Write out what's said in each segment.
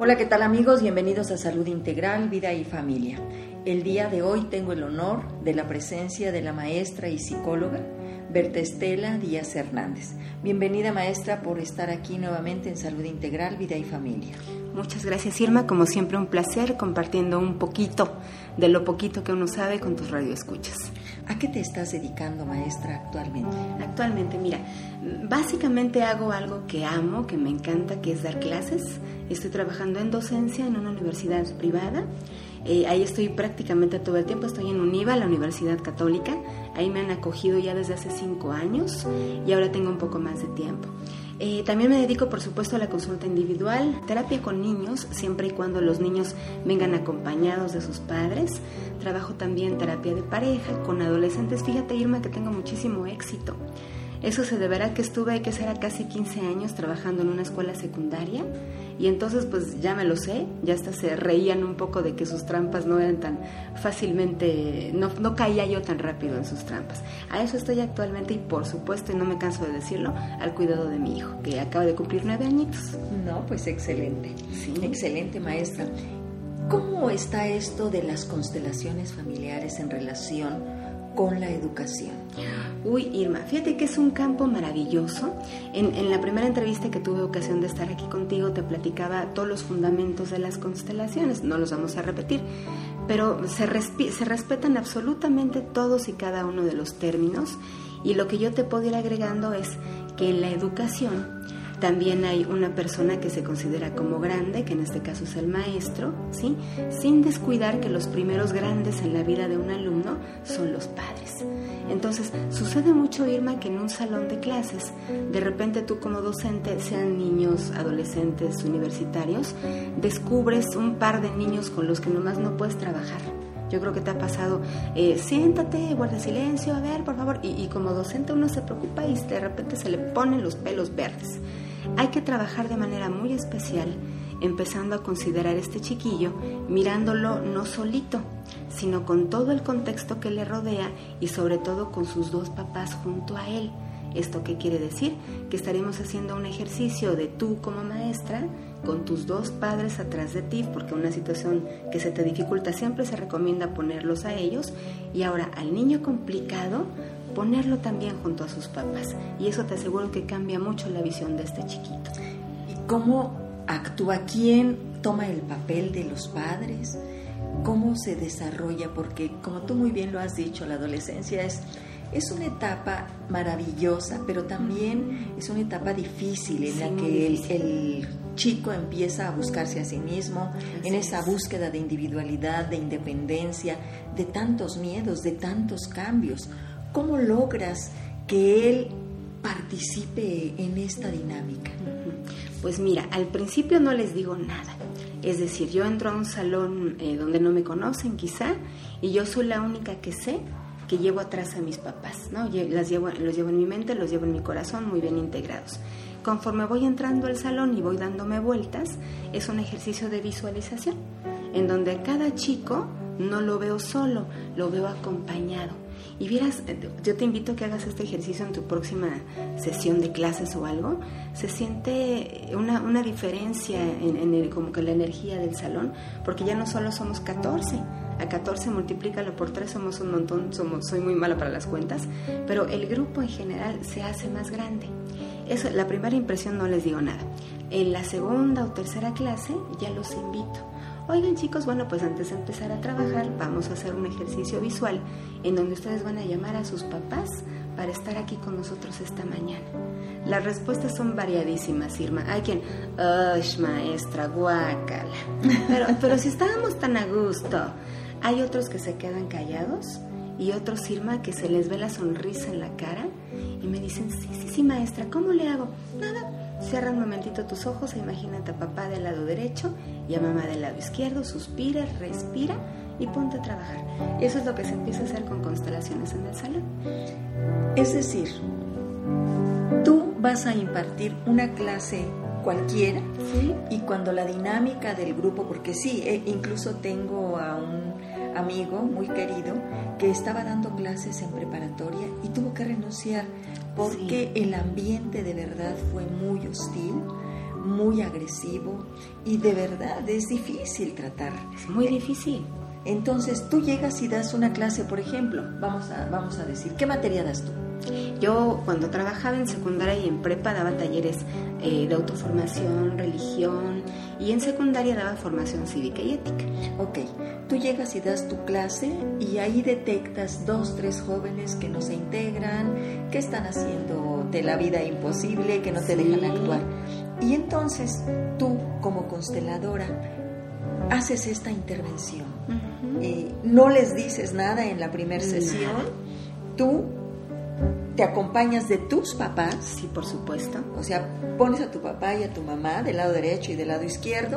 Hola, ¿qué tal amigos? Bienvenidos a Salud Integral, Vida y Familia. El día de hoy tengo el honor de la presencia de la maestra y psicóloga Berta Estela Díaz Hernández. Bienvenida maestra por estar aquí nuevamente en Salud Integral, Vida y Familia. Muchas gracias Irma, como siempre un placer compartiendo un poquito de lo poquito que uno sabe con tus radioescuchas. ¿A qué te estás dedicando maestra actualmente? Actualmente, mira, básicamente hago algo que amo, que me encanta, que es dar clases. Estoy trabajando en docencia en una universidad privada. Eh, ahí estoy prácticamente todo el tiempo. Estoy en UNIVA, la Universidad Católica. Ahí me han acogido ya desde hace cinco años y ahora tengo un poco más de tiempo. Eh, también me dedico, por supuesto, a la consulta individual, terapia con niños, siempre y cuando los niños vengan acompañados de sus padres. Trabajo también terapia de pareja con adolescentes. Fíjate, Irma, que tengo muchísimo éxito. Eso se deberá que estuve, que será casi 15 años trabajando en una escuela secundaria y entonces pues ya me lo sé, ya hasta se reían un poco de que sus trampas no eran tan fácilmente, no, no caía yo tan rápido en sus trampas. A eso estoy actualmente y por supuesto, y no me canso de decirlo, al cuidado de mi hijo, que acaba de cumplir nueve añitos. No, pues excelente, sí. excelente maestra. ¿Cómo está esto de las constelaciones familiares en relación con la educación? Uy, Irma, fíjate que es un campo maravilloso. En, la primera entrevista que tuve ocasión de estar aquí contigo te platicaba todos los fundamentos de las constelaciones, no los vamos a repetir, pero se, se respetan absolutamente todos y cada uno de los términos y lo que yo te puedo ir agregando es que en la educación también hay una persona que se considera como grande, que en este caso es el maestro, ¿sí? Sin descuidar que los primeros grandes en la vida de un alumno son los padres. Entonces, sucede mucho, Irma, que en un salón de clases, de repente tú como docente, sean niños, adolescentes, universitarios, descubres un par de niños con los que nomás no puedes trabajar. Yo creo que te ha pasado, eh, siéntate, guarda silencio, a ver, por favor. Y, y, como docente uno se preocupa y de repente se le ponen los pelos verdes. Hay que trabajar de manera muy especial, empezando a considerar este chiquillo, mirándolo no solito, sino con todo el contexto que le rodea y sobre todo con sus dos papás junto a él. ¿Esto qué quiere decir? Que estaremos haciendo un ejercicio de tú como maestra con tus dos padres atrás de ti, porque una situación que se te dificulta siempre se recomienda ponerlos a ellos. Y ahora al niño complicado, ponerlo también junto a sus papás. Y eso te aseguro que cambia mucho la visión de este chiquito. ¿Y cómo actúa? ¿Quién toma el papel de los padres? ¿Cómo se desarrolla? Porque como tú muy bien lo has dicho, la adolescencia es, es una etapa maravillosa, pero también es una etapa difícil en la que el, chico empieza a buscarse a sí mismo, en esa búsqueda de individualidad, de independencia, de tantos miedos, de tantos cambios. ¿Cómo logras que él participe en esta dinámica? Pues mira, al principio no les digo nada. Es decir, yo entro a un salón eh, donde no me conocen quizá y yo soy la única que sé que llevo atrás a mis papás, ¿no? Las llevo, los llevo en mi mente, los llevo en mi corazón muy bien integrados. Conforme voy entrando al salón y voy dándome vueltas, es un ejercicio de visualización, en donde cada chico no lo veo solo, lo veo acompañado y vieras, eh, yo te invito a que hagas este ejercicio en tu próxima sesión de clases o algo. Se siente una, una diferencia en, en como que la energía del salón, porque ya no solo somos 14, a 14 multiplícalo por 3, somos un montón, somos, soy muy mala para las cuentas, pero el grupo en general se hace más grande. Eso, la primera impresión no les digo nada. En la segunda o tercera clase ya los invito Oigan chicos, bueno, pues antes de empezar a trabajar vamos a hacer un ejercicio visual en donde ustedes van a llamar a sus papás para estar aquí con nosotros esta mañana. Las respuestas son variadísimas, Irma. Hay quien, ¡Ush, maestra, guácala! Pero, pero si estábamos tan a gusto. Hay otros que se quedan callados y otros, Irma, que se les ve la sonrisa en la cara y me dicen, sí, sí, sí, maestra, ¿cómo le hago? Nada, Cierra un momentito tus ojos e imagínate a papá del lado derecho y a mamá del lado izquierdo. Suspira, respira y ponte a trabajar. Eso es lo que se empieza a hacer con constelaciones en el salón. Es decir, tú vas a impartir una clase cualquiera y cuando la dinámica del grupo, porque sí, eh, incluso tengo a un amigo muy querido que estaba dando clases en preparatoria y tuvo que renunciar porque el ambiente de verdad fue muy hostil, muy agresivo y de verdad es difícil tratar. Es muy difícil. Entonces tú llegas y das una clase, por ejemplo, vamos a, vamos a decir, ¿qué materia das tú? Yo cuando trabajaba en secundaria y en prepa daba talleres eh, de autoformación, religión y en secundaria daba formación cívica y ética. Ok, tú llegas y das tu clase y ahí detectas dos, tres jóvenes que no se integran, que están haciendo de la vida imposible, que no te dejan actuar. Y entonces tú como consteladora haces esta intervención. Eh, no les dices nada en la primera sesión, tú te acompañas de tus papás. Sí, por supuesto. O sea, pones a tu papá y a tu mamá del lado derecho y del lado izquierdo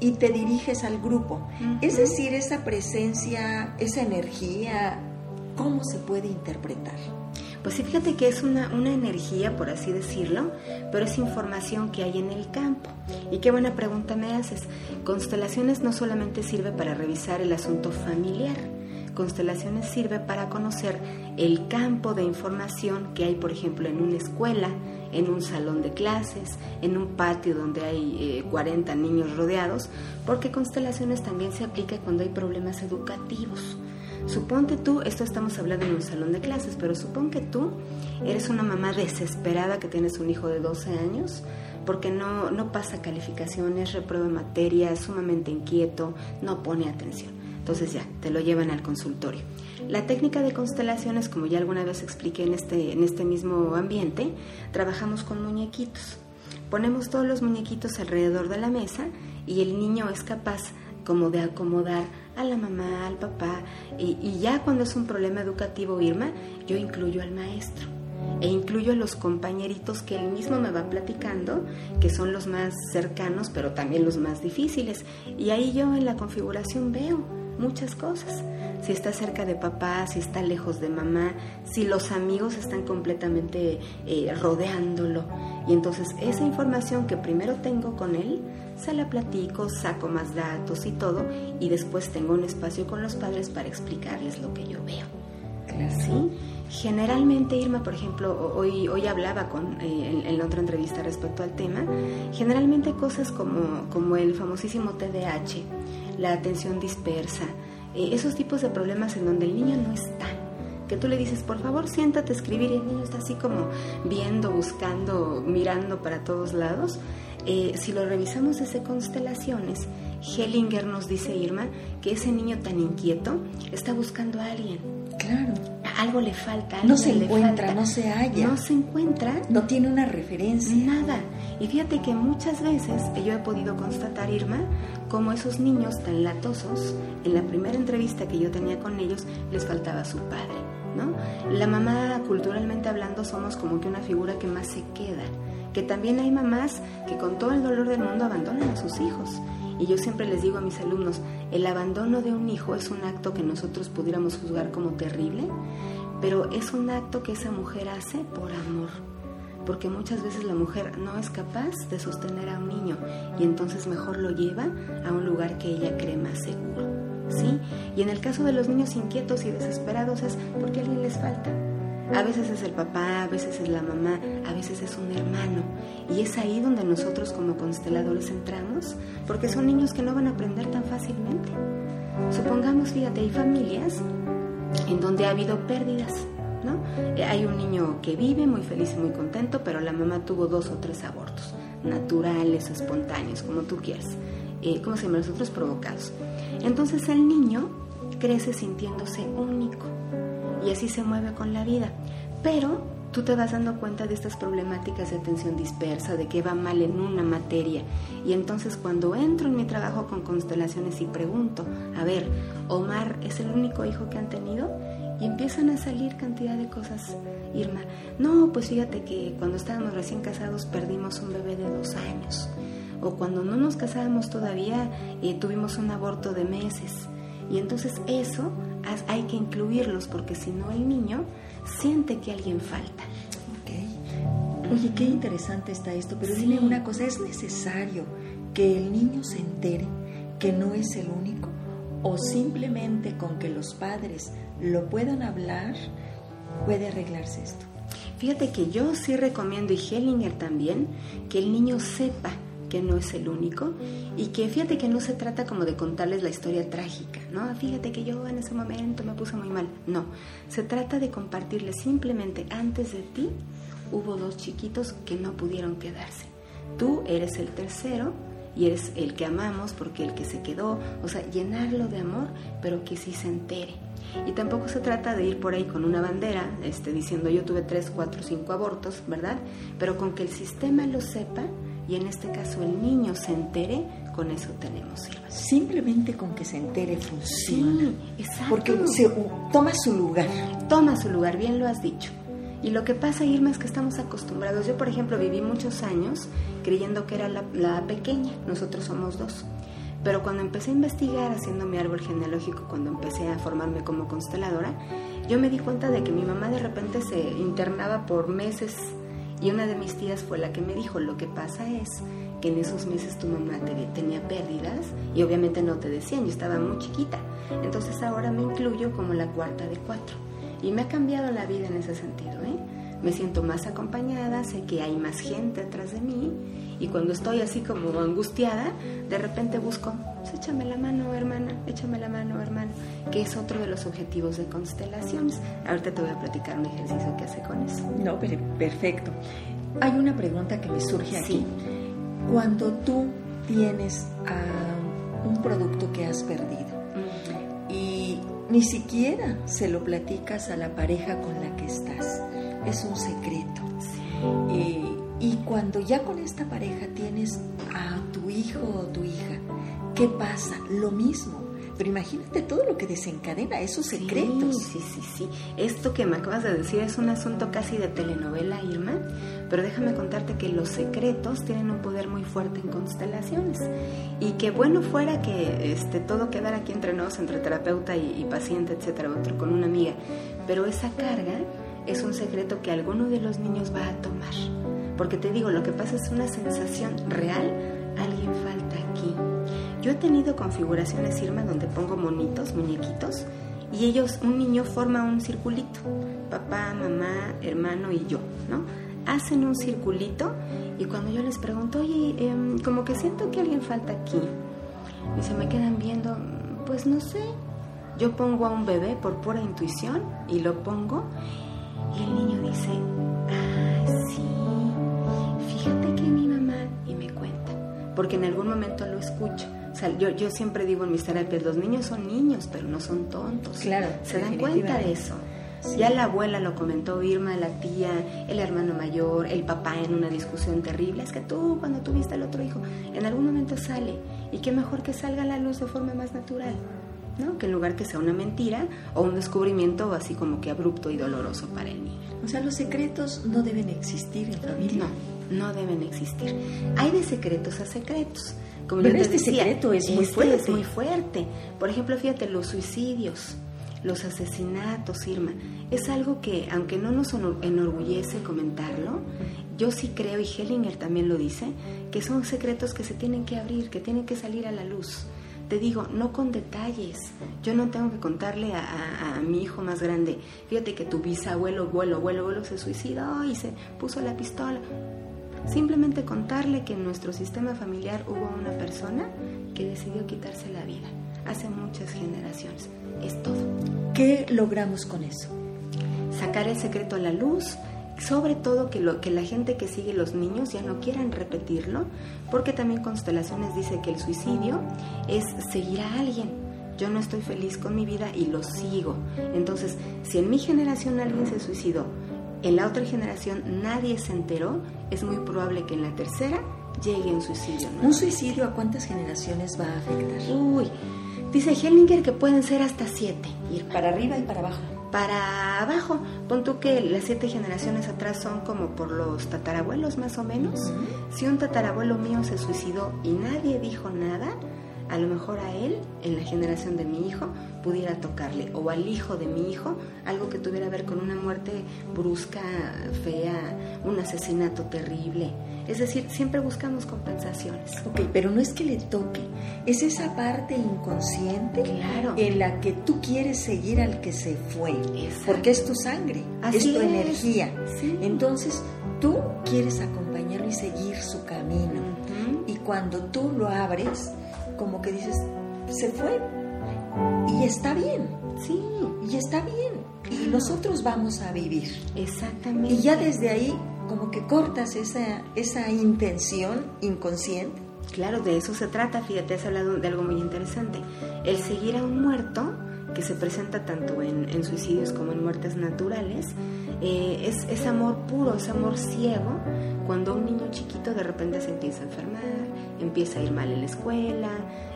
y te diriges al grupo. Es decir, esa presencia, esa energía, ¿cómo se puede interpretar? Pues sí, fíjate que es una, una energía, por así decirlo, pero es información que hay en el campo. Y qué buena pregunta me haces. Constelaciones no solamente sirve para revisar el asunto familiar, constelaciones sirve para conocer el campo de información que hay, por ejemplo, en una escuela, en un salón de clases, en un patio donde hay 40 eh, niños rodeados, porque constelaciones también se aplica cuando hay problemas educativos. Suponte tú, esto estamos hablando en un salón de clases, pero supón que tú eres una mamá desesperada que tienes un hijo de 12 años porque no, no pasa calificaciones, reprueba materia, es sumamente inquieto, no pone atención. Entonces ya, te lo llevan al consultorio. La técnica de constelaciones, como ya alguna vez expliqué en este, en este mismo ambiente, trabajamos con muñequitos. Ponemos todos los muñequitos alrededor de la mesa y el niño es capaz como de acomodar a la mamá, al papá, y, ya cuando es un problema educativo, Irma, yo incluyo al maestro e incluyo a los compañeritos que él mismo me va platicando, que son los más cercanos, pero también los más difíciles. Y ahí yo en la configuración veo muchas cosas. Si está cerca de papá, si está lejos de mamá, si los amigos están completamente eh, rodeándolo. Y entonces esa información que primero tengo con él, se la platico, saco más datos y todo, y después tengo un espacio con los padres para explicarles lo que yo veo. ¿Sí? Generalmente, Irma, por ejemplo, hoy, hoy hablaba con, eh, en, la otra entrevista respecto al tema, generalmente cosas como, como el famosísimo TDAH, la atención dispersa, eh, esos tipos de problemas en donde el niño no está. Que tú le dices, por favor, siéntate a escribir y el niño está así como viendo, buscando, mirando para todos lados. Eh, si lo revisamos desde constelaciones, Hellinger nos dice, Irma, que ese niño tan inquieto está buscando a alguien. Claro. Algo le falta. No se encuentra, no se halla. No se encuentra. No tiene una referencia. Nada. Y fíjate que muchas veces yo he podido constatar, Irma, como esos niños tan latosos, en la primera entrevista que yo tenía con ellos, les faltaba su padre, ¿no? La mamá, culturalmente hablando, somos como que una figura que más se queda, que también hay mamás que con todo el dolor del mundo abandonan a sus hijos. Y yo siempre les digo a mis alumnos, el abandono de un hijo es un acto que nosotros pudiéramos juzgar como terrible, pero es un acto que esa mujer hace por amor porque muchas veces la mujer no es capaz de sostener a un niño y entonces mejor lo lleva a un lugar que ella cree más seguro. ¿Sí? Y en el caso de los niños inquietos y desesperados es porque a alguien les falta. A veces es el papá, a veces es la mamá, a veces es un hermano. Y es ahí donde nosotros como consteladores entramos, porque son niños que no van a aprender tan fácilmente. Supongamos, fíjate, hay familias en donde ha habido pérdidas eh, hay un niño que vive muy feliz y muy contento, pero la mamá tuvo dos o tres abortos, naturales espontáneos, como tú quieras, eh, como se llama, los otros provocados. Entonces el niño crece sintiéndose único y así se mueve con la vida. Pero tú te vas dando cuenta de estas problemáticas de atención dispersa, de que va mal en una materia. Y entonces cuando entro en mi trabajo con constelaciones y pregunto, a ver, Omar es el único hijo que han tenido, y empiezan a salir cantidad de cosas, Irma. No, pues fíjate que cuando estábamos recién casados perdimos un bebé de dos años. O cuando no nos casábamos todavía eh, tuvimos un aborto de meses. Y entonces eso hay que incluirlos porque si no el niño siente que alguien falta. Oye, qué interesante está esto, pero dime una cosa, ¿es necesario que el niño se entere que no es el único? ¿O simplemente con que los padres lo puedan hablar, puede arreglarse esto. Fíjate que yo sí recomiendo, y Hellinger también, que el niño sepa que no es el único y que fíjate que no se trata como de contarles la historia trágica, ¿no? Fíjate que yo en ese momento me puse muy mal. No, se trata de compartirles simplemente antes de ti hubo dos chiquitos que no pudieron quedarse. Tú eres el tercero y eres el que amamos porque el que se quedó, o sea, llenarlo de amor, pero que sí se entere. Y tampoco se trata de ir por ahí con una bandera este, diciendo yo tuve tres, cuatro, cinco abortos, ¿verdad? Pero con que el sistema lo sepa y en este caso el niño se entere, con eso tenemos sirva. Simplemente con que se entere funciona. Sí, exacto. Porque se, toma su lugar. Toma su lugar, bien lo has dicho. Y lo que pasa, Irma, es que estamos acostumbrados. Yo, por ejemplo, viví muchos años creyendo que era la, la pequeña, nosotros somos dos. Pero cuando empecé a investigar haciendo mi árbol genealógico, cuando empecé a formarme como consteladora, yo me di cuenta de que mi mamá de repente se internaba por meses y una de mis tías fue la que me dijo, lo que pasa es que en esos meses tu mamá te, tenía pérdidas y obviamente no te decían, yo estaba muy chiquita. Entonces ahora me incluyo como la cuarta de cuatro. Y me ha cambiado la vida en ese sentido, ¿eh? Me siento más acompañada, sé que hay más gente atrás de mí y cuando estoy así como angustiada, de repente busco, pues échame la mano, hermana, échame la mano, hermano, que es otro de los objetivos de constelaciones. Ahorita te voy a platicar un ejercicio que hace con eso. No, pero perfecto. Hay una pregunta que me surge aquí. Cuando tú tienes uh, un producto que has perdido y ni siquiera se lo platicas a la pareja con la que estás, es un secreto. Eh, y cuando ya con esta pareja tienes a tu hijo o tu hija, ¿qué pasa? Lo mismo. Pero imagínate todo lo que desencadena esos secretos. Sí, sí, sí. Esto que me acabas de decir es un asunto casi de telenovela, Irma. Pero déjame contarte que los secretos tienen un poder muy fuerte en constelaciones. Y que bueno fuera que este, todo quedara aquí entre nosotros, entre terapeuta y, y paciente, etcétera, otro con una amiga. Pero esa carga es un secreto que alguno de los niños va a tomar. Porque te digo, lo que pasa es una sensación real, alguien falta aquí. Yo he tenido configuraciones, Irma, donde pongo monitos, muñequitos, y ellos, un niño forma un circulito, papá, mamá, hermano y yo, ¿no? Hacen un circulito y cuando yo les pregunto, oye, eh, como que siento que alguien falta aquí, y se me quedan viendo, pues no sé, yo pongo a un bebé por pura intuición y lo pongo y el niño dice, ah, sí, fíjate que mi mamá, y me cuenta, porque en algún momento lo escucho. O sea, yo, yo siempre digo en mis terapias, los niños son niños, pero no son tontos. Claro. Se dan cuenta de eso. Sí. Ya la abuela lo comentó, Irma, la tía, el hermano mayor, el papá en una discusión terrible. Es que tú, cuando tuviste al otro hijo, en algún momento sale. Y qué mejor que salga a la luz de forma más natural. ¿No? Que en lugar que sea una mentira o un descubrimiento así como que abrupto y doloroso para el niño. O sea, los secretos no deben existir en familia. No, no deben existir. Hay de secretos a secretos. Como Pero este decía, secreto es muy este fuerte. Es muy fuerte. Por ejemplo, fíjate, los suicidios, los asesinatos, Irma, es algo que, aunque no nos enorgullece comentarlo, yo sí creo, y Hellinger también lo dice, que son secretos que se tienen que abrir, que tienen que salir a la luz te digo, no con detalles. Yo no tengo que contarle a, a, a, mi hijo más grande, fíjate que tu bisabuelo, abuelo, abuelo, abuelo se suicidó y se puso la pistola. Simplemente contarle que en nuestro sistema familiar hubo una persona que decidió quitarse la vida hace muchas generaciones. Es todo. ¿Qué logramos con eso? Sacar el secreto a la luz, sobre todo que, lo, que la gente que sigue los niños ya no quieran repetirlo, porque también Constelaciones dice que el suicidio es seguir a alguien. Yo no estoy feliz con mi vida y lo sigo. Entonces, si en mi generación alguien se suicidó, en la otra generación nadie se enteró, es muy probable que en la tercera llegue un suicidio. ¿no? ¿Un suicidio a cuántas generaciones va a afectar? Uy, dice Hellinger que pueden ser hasta siete. Ir para arriba y para abajo para abajo. Pon tú que las siete generaciones atrás son como por los tatarabuelos más o menos. Uh -huh. Si un tatarabuelo mío se suicidó y nadie dijo nada, a lo mejor a él, en la generación de mi hijo, pudiera tocarle, o al hijo de mi hijo, algo que tuviera que ver con una muerte brusca, fea, un asesinato terrible. Es decir, siempre buscamos compensaciones. Ok, pero no es que le toque, es esa parte inconsciente claro. en la que tú quieres seguir al que se fue, porque es tu sangre, es tu energía. Entonces, tú quieres acompañarlo y seguir su camino. Y cuando tú lo abres, como que dices, se fue y está bien. Sí. Y está bien. Y nosotros vamos a vivir. Exactamente. Y ya desde ahí, como que cortas esa, esa intención inconsciente. Claro, de eso se trata. Fíjate, has hablado de algo muy interesante. El seguir a un muerto, que se presenta tanto en, en suicidios como en muertes naturales, eh, es, es amor puro, es amor ciego, cuando un niño chiquito de repente se empieza a enfermar, empieza a ir mal en la escuela,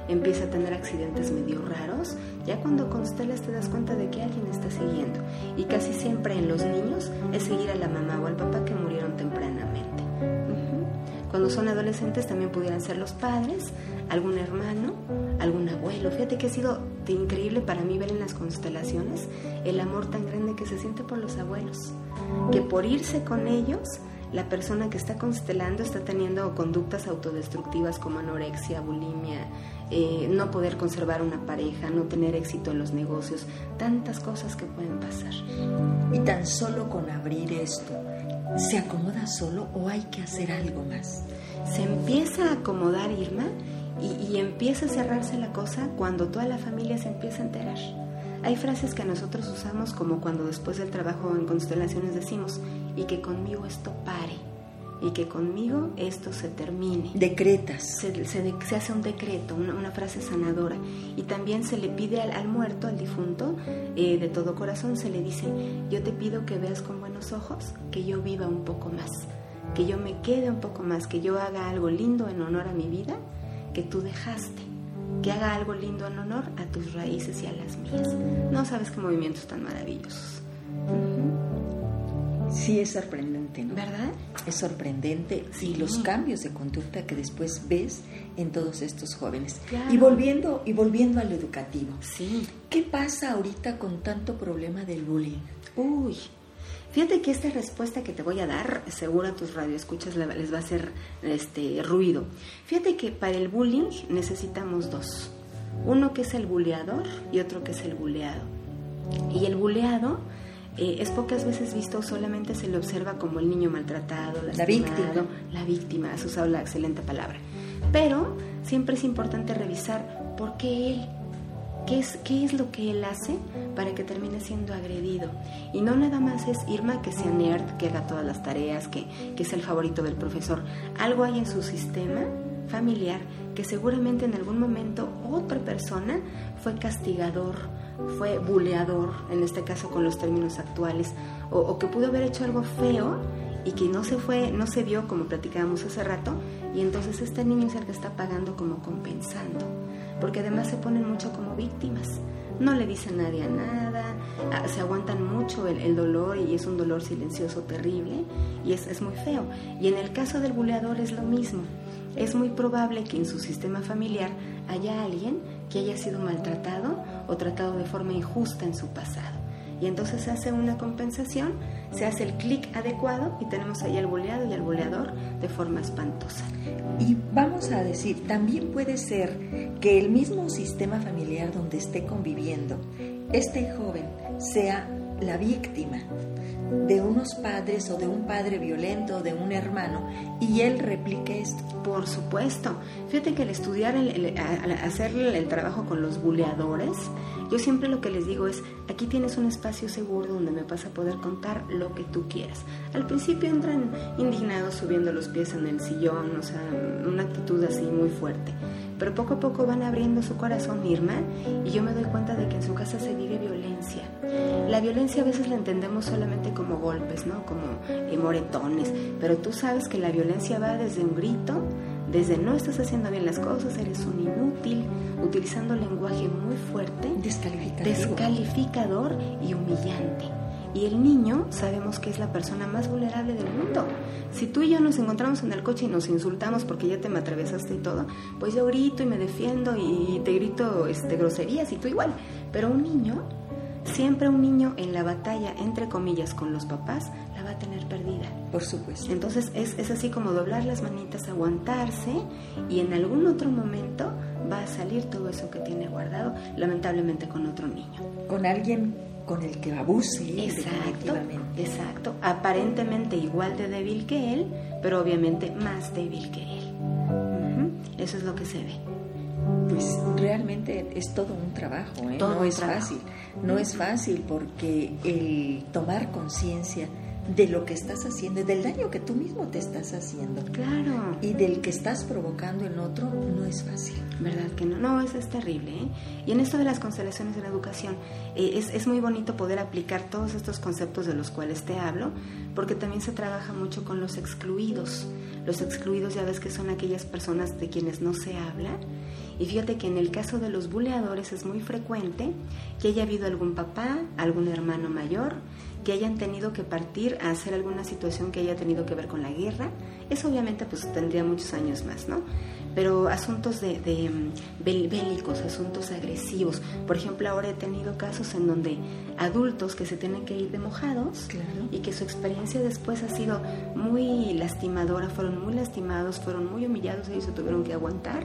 empieza a tener accidentes medio raros, ya cuando constelas te das cuenta de que alguien está siguiendo. Y casi siempre en los niños es seguir a la mamá o al papá que murieron tempranamente. Cuando son adolescentes también pudieran ser los padres, algún hermano, algún abuelo. Fíjate que ha sido increíble para mí ver en las constelaciones el amor tan grande que se siente por los abuelos, que por irse con ellos la persona que está constelando está teniendo conductas autodestructivas como anorexia, bulimia, eh, no poder conservar una pareja, no tener éxito en los negocios, tantas cosas que pueden pasar. Y tan solo con abrir esto, ¿se acomoda solo o hay que hacer algo más? Se empieza a acomodar Irma y, y empieza a cerrarse la cosa cuando toda la familia se empieza a enterar. Hay frases que nosotros usamos como cuando después del trabajo en constelaciones decimos, y que conmigo esto pare, y que conmigo esto se termine. Decretas. Se, se, hace un decreto, una, frase sanadora. Y también se le pide al, muerto, al difunto, eh, de todo corazón, se le dice, yo te pido que veas con buenos ojos, que yo viva un poco más, que yo me quede un poco más, que yo haga algo lindo en honor a mi vida que tú dejaste que haga algo lindo en honor a tus raíces y a las mías. No sabes qué movimientos tan maravillosos. Sí, es sorprendente, ¿no? ¿Verdad? Es sorprendente y los cambios de conducta que después ves en todos estos jóvenes. Y volviendo y volviendo a lo educativo. Sí. ¿Qué pasa ahorita con tanto problema del bullying? Uy, Fíjate que esta respuesta que te voy a dar, seguro a tus radioescuchas les va a hacer este ruido. Fíjate que para el bullying necesitamos dos. Uno que es el buleador y otro que es el buleado. Y el buleado eh, es pocas veces visto, solamente se le observa como el niño maltratado, la víctima. La víctima, has usado la excelente palabra. Pero siempre es importante revisar por qué él ¿Qué es, ¿Qué es lo que él hace para que termine siendo agredido? Y no nada más es Irma que sea nerd, que haga todas las tareas, que, que es el favorito del profesor. Algo hay en su sistema familiar que seguramente en algún momento otra persona fue castigador, fue buleador, en este caso con los términos actuales, o, o, que pudo haber hecho algo feo y que no se fue, no se vio como platicábamos hace rato, y entonces este niño es el que está pagando como compensando porque además se ponen mucho como víctimas. No le dicen nadie a nada, se aguantan mucho el, dolor y es un dolor silencioso terrible y es, es muy feo. Y en el caso del buleador es lo mismo. Es muy probable que en su sistema familiar haya alguien que haya sido maltratado o tratado de forma injusta en su pasado y entonces se hace una compensación, se hace el clic adecuado y tenemos ahí al boleado y al boleador de forma espantosa. Y vamos a decir, también puede ser que el mismo sistema familiar donde esté conviviendo, este joven sea la víctima de unos padres o de un padre violento de un hermano y él replique esto. Por supuesto. Fíjate que al estudiar, el, hacer el trabajo con los buleadores, yo siempre lo que les digo es, aquí tienes un espacio seguro donde me vas a poder contar lo que tú quieras. Al principio entran indignados subiendo los pies en el sillón, o sea, una actitud así muy fuerte. Pero poco a poco van abriendo su corazón, Irma, y yo me doy cuenta de que en su casa se vive violencia. La violencia a veces la entendemos solamente como golpes, ¿no? Como eh, moretones, pero tú sabes que la violencia va desde un grito, desde no estás haciendo bien las cosas, eres un inútil, utilizando lenguaje muy fuerte, descalificador, descalificador y humillante. Y el niño sabemos que es la persona más vulnerable del mundo. Si tú y yo nos encontramos en el coche y nos insultamos porque ya te me atravesaste y todo, pues yo grito y me defiendo y te grito este, groserías y tú igual. Pero un niño, siempre un niño en la batalla, entre comillas, con los papás, la va a tener perdida. Por supuesto. Entonces es, es así como doblar las manitas, aguantarse y en algún otro momento va a salir todo eso que tiene guardado, lamentablemente con otro niño. Con alguien con el que abuse. Exacto, exacto. Aparentemente igual de débil que él, pero obviamente más débil que él. Eso es lo que se ve. Pues realmente es todo un trabajo, ¿eh? no es fácil. No es fácil porque el tomar conciencia de lo que estás haciendo y del daño que tú mismo te estás haciendo. Claro. Y del que estás provocando en otro no es fácil. ¿Verdad que no? No, eso es terrible. ¿eh? Y en esto de las constelaciones de la educación, eh, es, es muy bonito poder aplicar todos estos conceptos de los cuales te hablo, porque también se trabaja mucho con los excluidos. Los excluidos ya ves que son aquellas personas de quienes no se habla. Y fíjate que en el caso de los buleadores es muy frecuente que haya habido algún papá, algún hermano mayor, que hayan tenido que partir a hacer alguna situación que haya tenido que ver con la guerra. Eso obviamente pues tendría muchos años más, ¿no? Pero asuntos de, de mm, bélicos, asuntos agresivos. Por ejemplo, ahora he tenido casos en donde adultos que se tienen que ir de mojados y que su experiencia después ha sido muy lastimadora, fueron muy lastimados, fueron muy humillados, ellos se tuvieron que aguantar.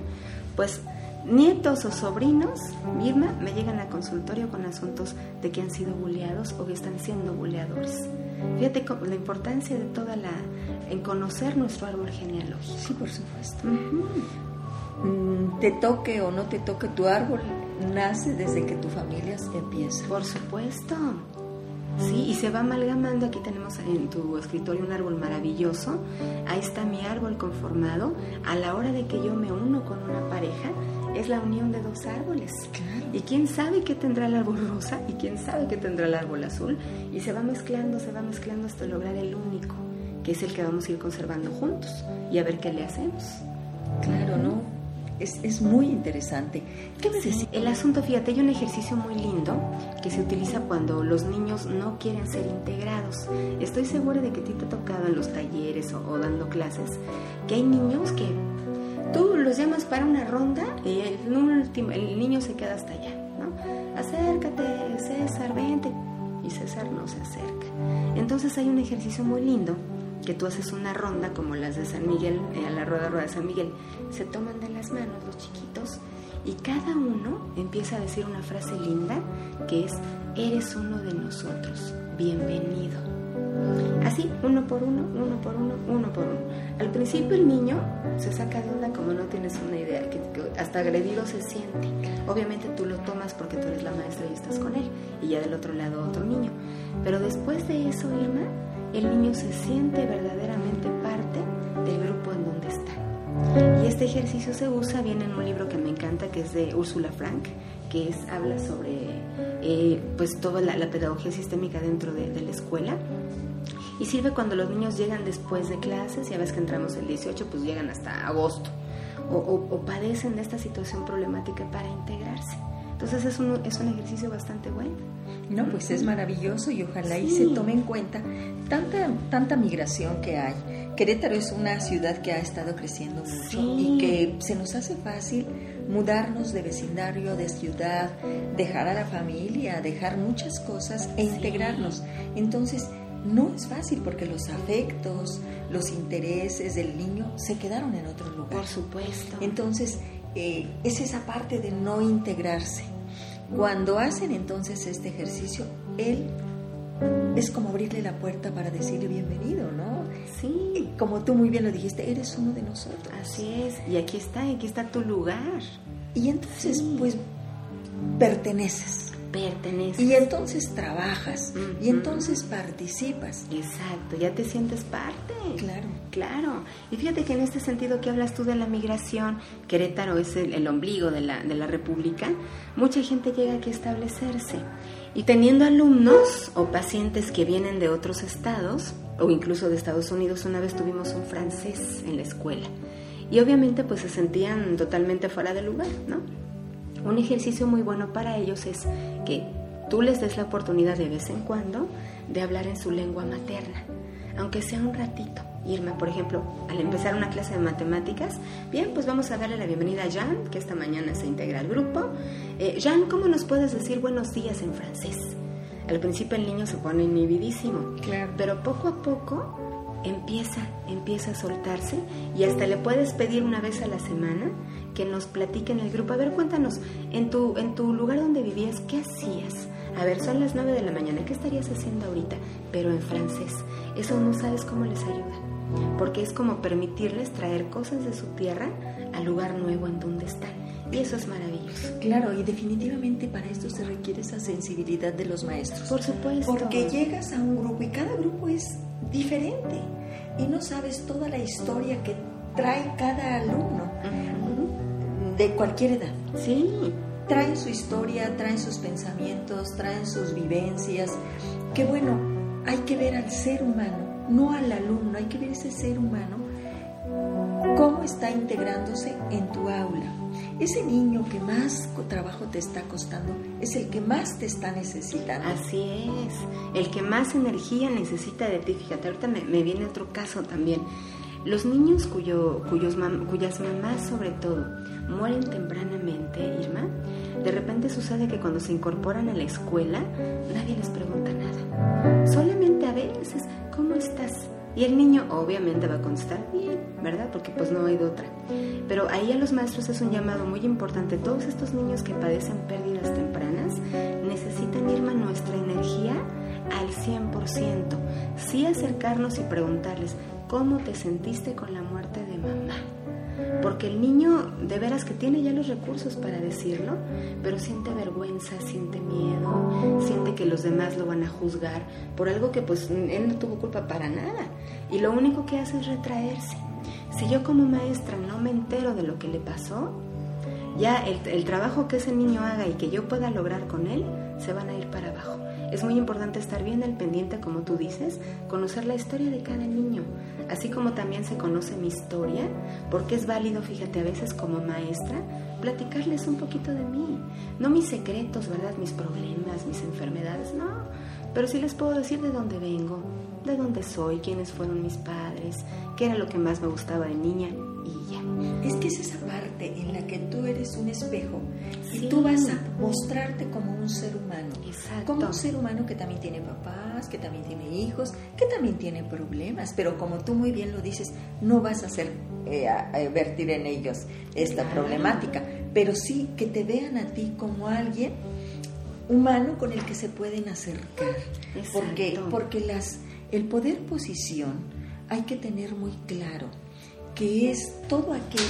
Pues nietos o sobrinos, Mirna, me llegan a consultorio con asuntos de que han sido buleados o que están siendo buleadores. Fíjate la importancia de toda la en conocer nuestro árbol genealógico. Sí, por supuesto. Mm, te toque o no te toque tu árbol nace desde que tu familia empieza. Por supuesto. Sí, y se va amalgamando. Aquí tenemos en tu escritorio un árbol maravilloso. Ahí está mi árbol conformado. A la hora de que yo me uno con una pareja, es la unión de dos árboles. Y quién sabe qué tendrá el árbol rosa y quién sabe qué tendrá el árbol azul. Y se va mezclando, se va mezclando hasta lograr el único, que es el que vamos a ir conservando juntos y a ver qué le hacemos. Claro, ¿no? Es, es, muy interesante. ¿Qué me El asunto, fíjate, hay un ejercicio muy lindo que se utiliza cuando los niños no quieren ser integrados. Estoy segura de que a ti te ha tocado en los talleres o dando clases que hay niños que Tú los llamas para una ronda y el, último, el niño se queda hasta allá, ¿no? Acércate, César, vente. Y César no se acerca. Entonces hay un ejercicio muy lindo que tú haces una ronda como las de San Miguel, eh, a la rueda rueda de San Miguel, se toman de las manos los chiquitos y cada uno empieza a decir una frase linda que es, eres uno de nosotros, bienvenido. Así, uno por uno, uno por uno, uno por uno. Al principio el niño se saca de onda como no tienes una idea, que, hasta agredido se siente. Obviamente tú lo tomas porque tú eres la maestra y estás con él, y ya del otro lado otro niño. Pero después de eso, Irma, el niño se siente verdaderamente parte del grupo en donde está. Y este ejercicio se usa, viene en un libro que me encanta, que es de Ursula Frank, que es, habla sobre eh, pues toda la, pedagogía sistémica dentro de, de la escuela y sirve cuando los niños llegan después de clases, ya ves que entramos el 18, pues llegan hasta agosto, o, padecen de esta situación problemática para integrarse. Entonces es un, es un ejercicio bastante bueno. No, pues es maravilloso y ojalá y se tome en cuenta tanta, tanta migración que hay. Querétaro es una ciudad que ha estado creciendo mucho y que se nos hace fácil mudarnos de vecindario, de ciudad, dejar a la familia, dejar muchas cosas e integrarnos. Entonces, no es fácil porque los afectos, los intereses del niño se quedaron en otro lugar. Por supuesto. Entonces, eh, es esa parte de no integrarse. Cuando hacen entonces este ejercicio, él es como abrirle la puerta para decirle bienvenido, ¿no? Sí. Como tú muy bien lo dijiste, eres uno de nosotros. Así es. Y aquí está, aquí está tu lugar. Y entonces, pues, perteneces perteneces. Y entonces trabajas, y entonces participas. Exacto, ya te sientes parte. Claro. Claro. Y fíjate que en este sentido que hablas tú de la migración, Querétaro es el, ombligo de la, de la República, mucha gente llega aquí a establecerse. Y teniendo alumnos o pacientes que vienen de otros estados, o incluso de Estados Unidos, una vez tuvimos un francés en la escuela. Y obviamente pues se sentían totalmente fuera de lugar, ¿no? Un ejercicio muy bueno para ellos es que tú les des la oportunidad de vez en cuando de hablar en su lengua materna, aunque sea un ratito. Irma, por ejemplo, al empezar una clase de matemáticas, bien, pues vamos a darle la bienvenida a Jan, que esta mañana se integra al grupo. Eh, Jan, ¿cómo nos puedes decir buenos días en francés? Al principio el niño se pone inhibidísimo, Claro. pero poco a poco empieza, empieza a soltarse y hasta le puedes pedir una vez a la semana que nos platique en el grupo. A ver, cuéntanos, en tu, en tu lugar donde vivías, ¿qué hacías? A ver, son las 9 de la mañana, ¿qué estarías haciendo ahorita? Pero en francés. Eso no sabes cómo les ayuda. Porque es como permitirles traer cosas de su tierra al lugar nuevo en donde están. Y eso es maravilloso. Claro, y definitivamente para esto se requiere esa sensibilidad de los maestros. Por supuesto. Porque llegas a un grupo y cada grupo es diferente y no sabes toda la historia que trae cada alumno Ujú. De cualquier edad. Sí, Traen su historia, traen sus pensamientos, traen sus vivencias. Que bueno, hay que ver al ser humano, no al alumno, hay que ver ese ser humano cómo está integrándose en tu aula. Ese niño que más trabajo te está costando es el que más te está necesitando. Así es, el que más energía necesita de ti. Fíjate, ahorita me, me viene otro caso también. Los niños cuyo, cuyos mam- cuyas mamás, sobre todo, mueren tempranamente, Irma, de repente sucede que cuando se incorporan a la escuela, nadie les pregunta nada. Solamente a veces, ¿cómo estás? Y el niño obviamente va a contestar bien, ¿verdad? Porque pues no hay de otra. Pero ahí a los maestros es un llamado muy importante. Todos estos niños que padecen pérdidas tempranas necesitan, Irma, nuestra energía al 100%. Sí acercarnos y preguntarles, ¿cómo te sentiste con la muerte de mamá? Porque el niño de veras que tiene ya los recursos para decirlo, pero siente vergüenza, siente miedo, siente que los demás lo van a juzgar por algo que pues él no tuvo culpa para nada. Y lo único que hace es retraerse. Si yo como maestra no me entero de lo que le pasó, ya el, el trabajo que ese niño haga y que yo pueda lograr con él, se van a ir para abajo. Es muy importante estar bien al pendiente, como tú dices, conocer la historia de cada niño, así como también se conoce mi historia, porque es válido, fíjate, a veces como maestra, platicarles un poquito de mí, no mis secretos, ¿verdad? Mis problemas, mis enfermedades, no, pero sí les puedo decir de dónde vengo, de dónde soy, quiénes fueron mis padres, qué era lo que más me gustaba de niña y ya. Es que es esa en que tú eres un espejo y Sí. tú vas a mostrarte como un ser humano. Exacto. Como un ser humano que también tiene papás, que también tiene hijos, que también tiene problemas, pero como tú muy bien lo dices, no vas a hacer eh, a- a vertir en ellos esta Claro. problemática, pero sí que te vean a ti como alguien humano con el que se pueden acercar. Exacto. Porque, porque las, el poder posición hay que tener muy claro que es todo aquel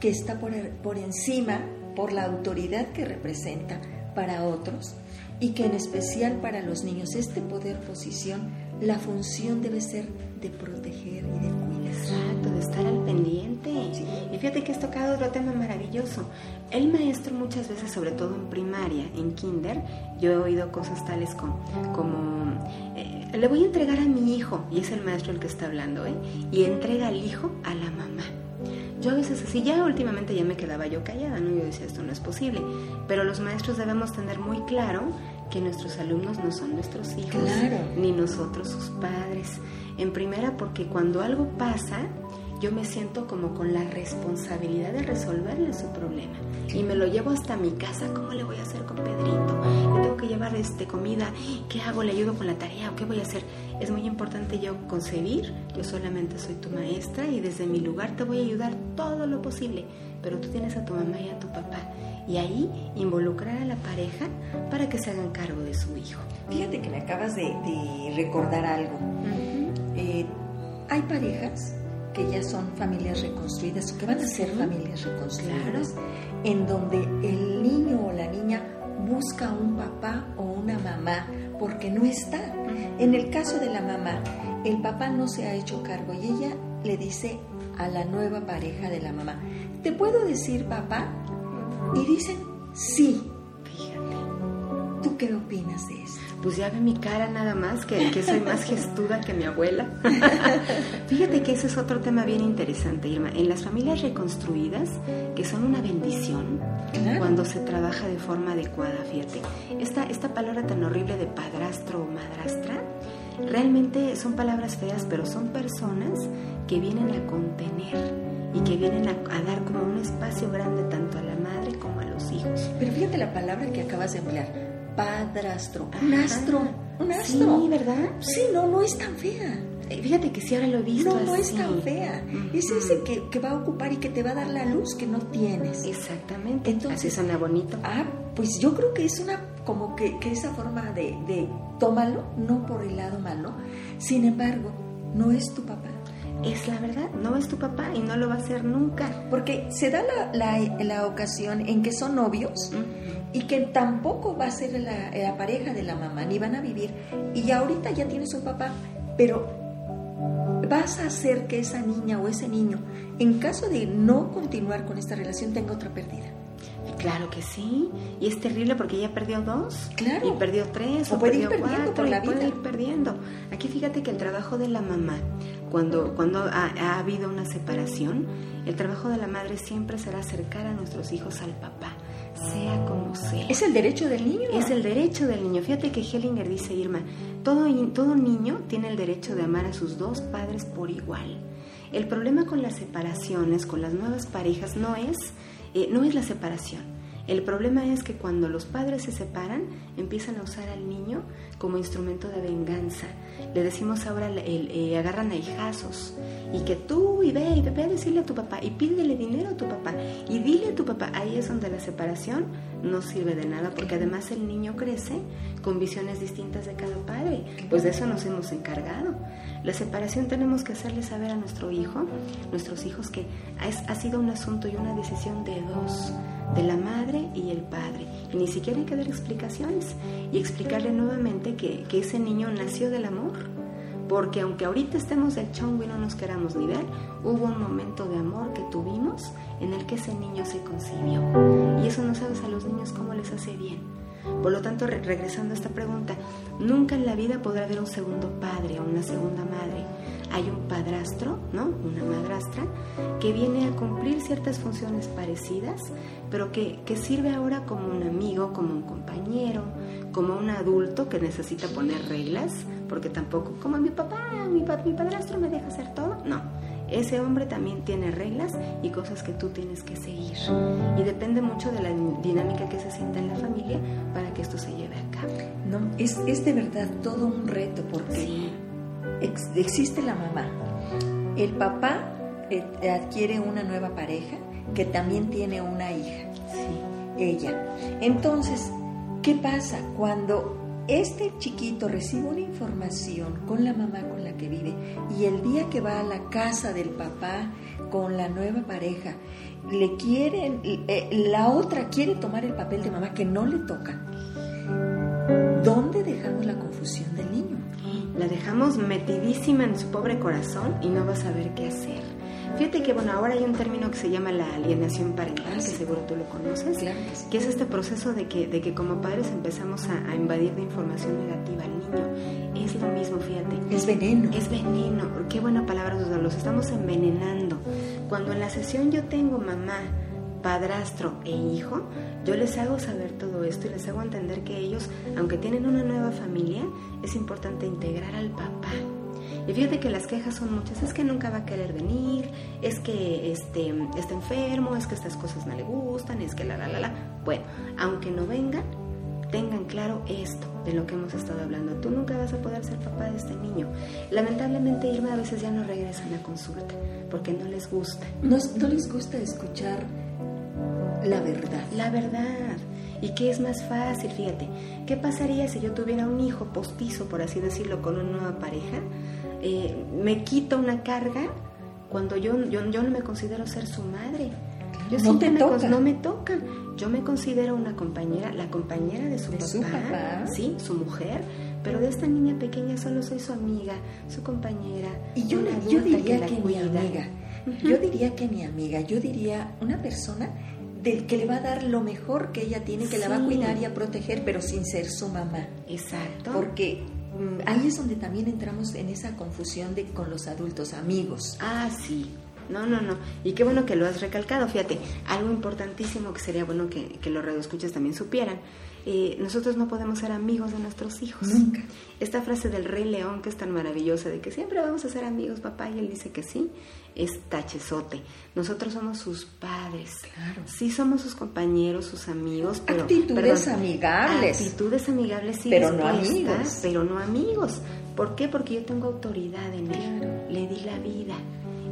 que está por, por encima, por la autoridad que representa para otros y que en especial para los niños este poder posición, la función debe ser de proteger y de cuidar. Exacto, de estar al pendiente. Sí. Y fíjate que has tocado otro tema maravilloso. El maestro muchas veces, sobre todo en primaria, en kinder, yo he oído cosas tales como, como eh, le voy a entregar a mi hijo, y es el maestro el que está hablando, ¿eh? y entrega al hijo a la mamá. Yo a veces así, ya últimamente ya me quedaba yo callada, ¿no? Yo decía, esto no es posible. Pero los maestros debemos tener muy claro que nuestros alumnos no son nuestros hijos, Claro. ni nosotros sus padres. En primera, porque cuando algo pasa, yo me siento como con la responsabilidad de resolverle su problema. Y me lo llevo hasta mi casa. ¿Cómo le voy a hacer con Pedrito? Le tengo que llevar este, comida. ¿Qué hago? ¿Le ayudo con la tarea? ¿O qué voy a hacer? Es muy importante yo concebir. Yo solamente soy tu maestra y desde mi lugar te voy a ayudar todo lo posible. Pero tú tienes a tu mamá y a tu papá. Y ahí involucrar a la pareja para que se hagan cargo de su hijo. Fíjate que me acabas de, de recordar algo. Eh, hay parejas que ya son familias reconstruidas o que van a ser Sí. familias reconstruidas, en donde el niño o la niña busca un papá o una mamá porque no está. En el caso de la mamá, el papá no se ha hecho cargo y ella le dice a la nueva pareja de la mamá, ¿te puedo decir papá? Y dicen, sí. Fíjate. ¿Tú qué opinas de esto? Pues ya ve mi cara nada más, que, que soy más gestuda que mi abuela. Fíjate que ese es otro tema bien interesante, Irma. En las familias reconstruidas, que son una bendición, Claro. cuando se trabaja de forma adecuada, fíjate. Esta, esta palabra tan horrible de padrastro o madrastra, realmente son palabras feas, pero son personas que vienen a contener y que vienen a, dar como un espacio grande tanto a la madre como a los hijos. Pero fíjate la palabra que acabas de emplear, padrastro, un astro, un astro. Sí, ¿verdad? Sí, no, no es tan fea. Eh, fíjate que sí, ahora lo he visto. No, no es tan fea. Es ese que, que, va a ocupar y que te va a dar la luz que no tienes. Exactamente. Entonces, Así suena bonito. Ah, pues yo creo que es una, como que, que esa forma de, de tómalo, no por el lado malo. Sin embargo, no es tu papá. Es la verdad, no es tu papá y no lo va a ser nunca. Porque se da la, la, la ocasión en que son novios y que tampoco va a ser la, la, pareja de la mamá, ni van a vivir. Y ahorita ya tienes un papá, pero vas a hacer que esa niña o ese niño, en caso de no continuar con esta relación, tenga otra pérdida. Claro que sí, y es terrible porque ya perdió dos, claro. y perdió tres, o, perdió cuatro, por la puede ir perdiendo. Aquí fíjate que el trabajo de la mamá, cuando, cuando ha, ha, habido una separación, el trabajo de la madre siempre será acercar a nuestros hijos al papá, sea como sea. Es el derecho del niño. Es el derecho del niño. Fíjate que Hellinger dice, Irma, todo, todo niño tiene el derecho de amar a sus dos padres por igual. El problema con las separaciones, con las nuevas parejas, no es, eh, no es la separación el problema es que cuando los padres se separan, empiezan a usar al niño como instrumento de venganza. Le decimos ahora, el, eh, agarran a hijazos y que tú y ve y ve a decirle a tu papá y pídele dinero a tu papá y dile a tu papá. Ahí es donde la separación no sirve de nada porque además el niño crece con visiones distintas de cada padre. Pues de eso nos hemos encargado. La separación tenemos que hacerle saber a nuestro hijo, nuestros hijos, que ha sido un asunto y una decisión de dos de la madre y el padre. Y ni siquiera hay que dar explicaciones y explicarle nuevamente que, que ese niño nació del amor. Porque aunque ahorita estemos del chongo y no nos queramos ni ver, hubo un momento de amor que tuvimos en el que ese niño se concibió. Y eso no sabes a los niños cómo les hace bien. Por lo tanto, regresando a esta pregunta, nunca en la vida podrá haber un segundo padre o una segunda madre hay un padrastro, ¿no? Una madrastra, que viene a cumplir ciertas funciones parecidas, pero que, que sirve ahora como un amigo, como un compañero, como un adulto que necesita poner reglas, porque tampoco, como mi papá, mi, mi padrastro me deja hacer todo, no. Ese hombre también tiene reglas y cosas que tú tienes que seguir. Y depende mucho de la dinámica que se sienta en la familia para que esto se lleve a cabo. No, es, es de verdad todo un reto porque sí existe la mamá. El papá eh, adquiere una nueva pareja que también tiene una hija, ella. Entonces, ¿qué pasa cuando este chiquito recibe una información con la mamá que vive y el día que va a la casa del papá con la nueva pareja, le quieren, eh, la otra quiere tomar el papel de mamá que no le toca? ¿Dónde dejamos la confusión del niño? la dejamos metidísima en su pobre corazón y no va a saber qué hacer. Fíjate que, bueno, ahora hay un término que se llama la alienación parental, que seguro tú lo conoces, que, es este proceso de que, de que como padres empezamos a, invadir de información negativa al niño. Es lo mismo, fíjate. Es veneno. Es veneno. Qué buena palabra los estamos envenenando. Cuando en la sesión yo tengo mamá, padrastro e hijo, yo les hago saber todo esto y les hago entender que ellos, aunque tienen una nueva familia, es importante integrar al papá. Y fíjate que las quejas son muchas, es que nunca va a querer venir, es que este, está enfermo, es que estas cosas no le gustan, es que la, la, la, la. Bueno, aunque no vengan, tengan claro esto de lo que hemos estado hablando. Tú nunca vas a poder ser papá de este niño. Lamentablemente Irma a veces ya no regresan a consulta porque no les gusta. No, no les gusta escuchar la verdad. La verdad. ¿Y qué es más fácil? Fíjate, ¿qué pasaría si yo tuviera un hijo postizo, por así decirlo, con una nueva pareja? Eh, me quita una carga cuando yo, yo, yo, no me considero ser su madre. Yo no te toca. no me toca. Yo me considero una compañera, la compañera de su, papá, su papá, sí, su mujer, pero de esta niña pequeña solo soy su amiga, su compañera. Y yo, yo diría que, mi amiga, yo diría que mi amiga, yo diría una persona del que le va a dar lo mejor que ella tiene, que la va a cuidar y a proteger, pero sin ser su mamá. Exacto. Porque ahí es donde también entramos en esa confusión de con los adultos amigos. Ah, sí. no, no, no. Y qué bueno que lo has recalcado. Fíjate, algo importantísimo que sería bueno que, que los radioescuchas también supieran eh, nosotros no podemos ser amigos de nuestros hijos. Nunca. Esta frase del rey león que es tan maravillosa de que siempre vamos a ser amigos, papá, y él dice que sí, es tachezote. Nosotros somos sus padres. Claro. Sí somos sus compañeros, sus amigos, pero... Actitudes amigables. Actitudes amigables, sí. Pero no amigos. Pero no amigos. ¿Por qué? Porque yo tengo autoridad en él. Le di la vida.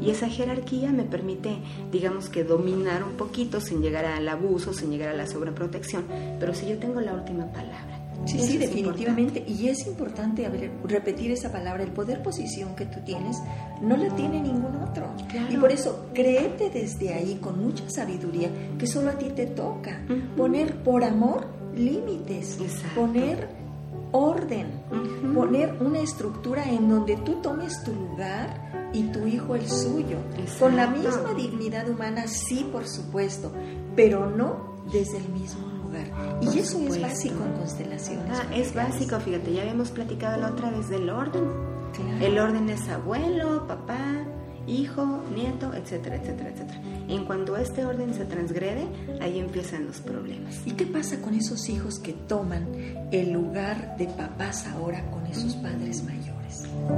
Y esa jerarquía me permite, digamos que dominar un poquito sin llegar al abuso, sin llegar a la sobreprotección, pero si yo tengo la última palabra. Sí, sí, definitivamente. Y es importante repetir esa palabra. El poder posición que tú tienes no la tiene ningún otro. Y por eso créete desde ahí con mucha sabiduría que solo a ti te toca poner por amor límites, poner orden, poner una estructura en donde tú tomes tu lugar y tu hijo el suyo, con la misma dignidad humana, sí, por supuesto, pero no desde el mismo lugar. y eso es básico en constelaciones. Ah, es básico, fíjate, ya habíamos platicado la otra vez del orden. El orden es abuelo, papá, hijo, nieto, etcétera, etcétera, etcétera. En cuanto este orden se transgrede, ahí empiezan los problemas. ¿Y qué pasa con esos hijos que toman el lugar de papás ahora con esos padres mayores?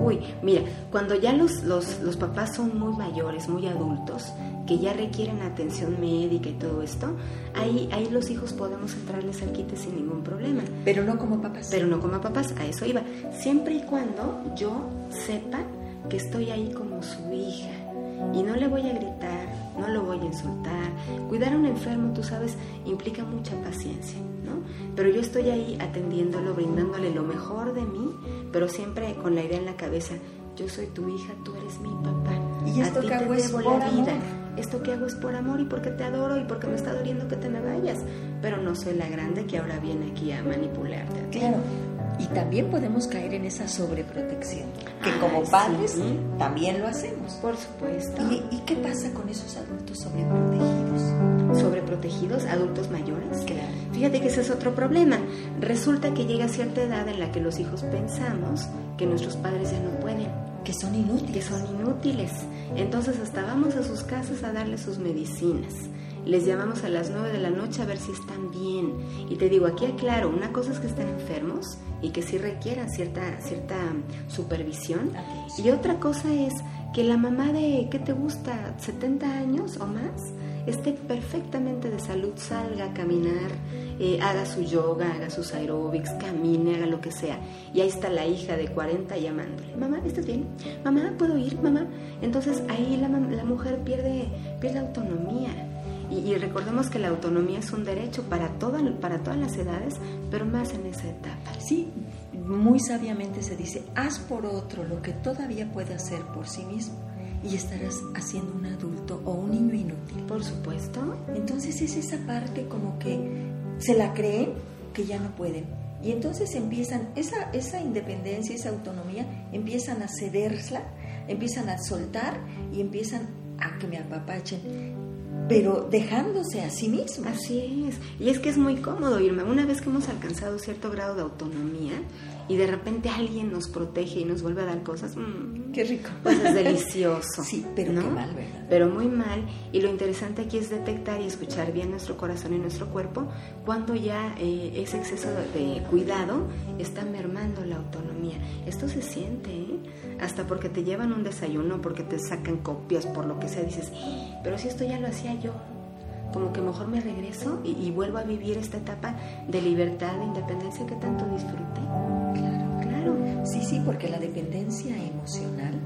Uy, mira, cuando ya los, los, los papás son muy mayores, muy adultos, que ya requieren atención médica y todo esto, ahí, ahí los hijos podemos entrarles al quite sin ningún problema. Pero no como papás. Pero no como papás, a eso iba. Siempre y cuando yo sepa que estoy ahí como su hija y no le voy a gritar, no lo voy a insultar. Cuidar a un enfermo, tú sabes, implica mucha paciencia, ¿no? Pero yo estoy ahí atendiéndolo, brindándole lo mejor de mí, pero siempre con la idea en la cabeza, yo soy tu hija, tú eres mi papá. Y esto que hago es por la vida. Esto que hago es por amor y porque te adoro y porque me está doliendo que te me vayas. Pero no soy la grande que ahora viene aquí a manipularte. Claro. Y también podemos caer en esa sobreprotección, que como padres también lo hacemos. Por supuesto. ¿Y, qué pasa con esos adultos sobreprotegidos? ¿Sobreprotegidos? ¿Adultos mayores? Claro. Fíjate que ese es otro problema. Resulta que llega cierta edad en la que los hijos pensamos que nuestros padres ya no pueden. Que son inútiles. Que son inútiles. Entonces hasta vamos a sus casas a darles sus medicinas les llamamos a las 9 de la noche a ver si están bien. Y te digo, aquí aclaro, una cosa es que estén enfermos y que sí requieran cierta, cierta supervisión. Y otra cosa es que la mamá de, ¿qué te gusta? 70 años o más, esté perfectamente de salud, salga a caminar, eh, haga su yoga, haga sus aeróbics, camine, haga lo que sea. Y ahí está la hija de 40 llamándole, mamá, ¿estás bien? Mamá, ¿puedo ir? Mamá. Entonces ahí la, la mujer pierde, pierde autonomía y, recordemos que la autonomía es un derecho para, para todas las edades, pero más en esa etapa. Sí, muy sabiamente se dice, haz por otro lo que todavía puede hacer por sí mismo y estarás haciendo un adulto o un niño inútil. Por supuesto. Entonces es esa parte como que se la creen que ya no pueden. Y entonces empiezan, esa, esa independencia, esa autonomía, empiezan a cederla, empiezan a soltar y empiezan a que me apapachen pero dejándose a sí mismo. Así es. Y es que es muy cómodo, Irma. Una vez que hemos alcanzado cierto grado de autonomía y de repente alguien nos protege y nos vuelve a dar cosas, mmm, qué rico. Pues es delicioso. sí, pero ¿no? mal, ¿verdad? Pero muy mal. Y lo interesante aquí es detectar y escuchar bien nuestro corazón y nuestro cuerpo cuando ya eh, ese exceso de cuidado está mermando la autonomía. Esto se siente, ¿eh? hasta porque te llevan un desayuno, porque te sacan copias, por lo que sea, dices, pero si esto ya lo hacía yo, como que mejor me regreso y, vuelvo a vivir esta etapa de libertad, de independencia que tanto disfruté. Sí, sí, porque la dependencia emocional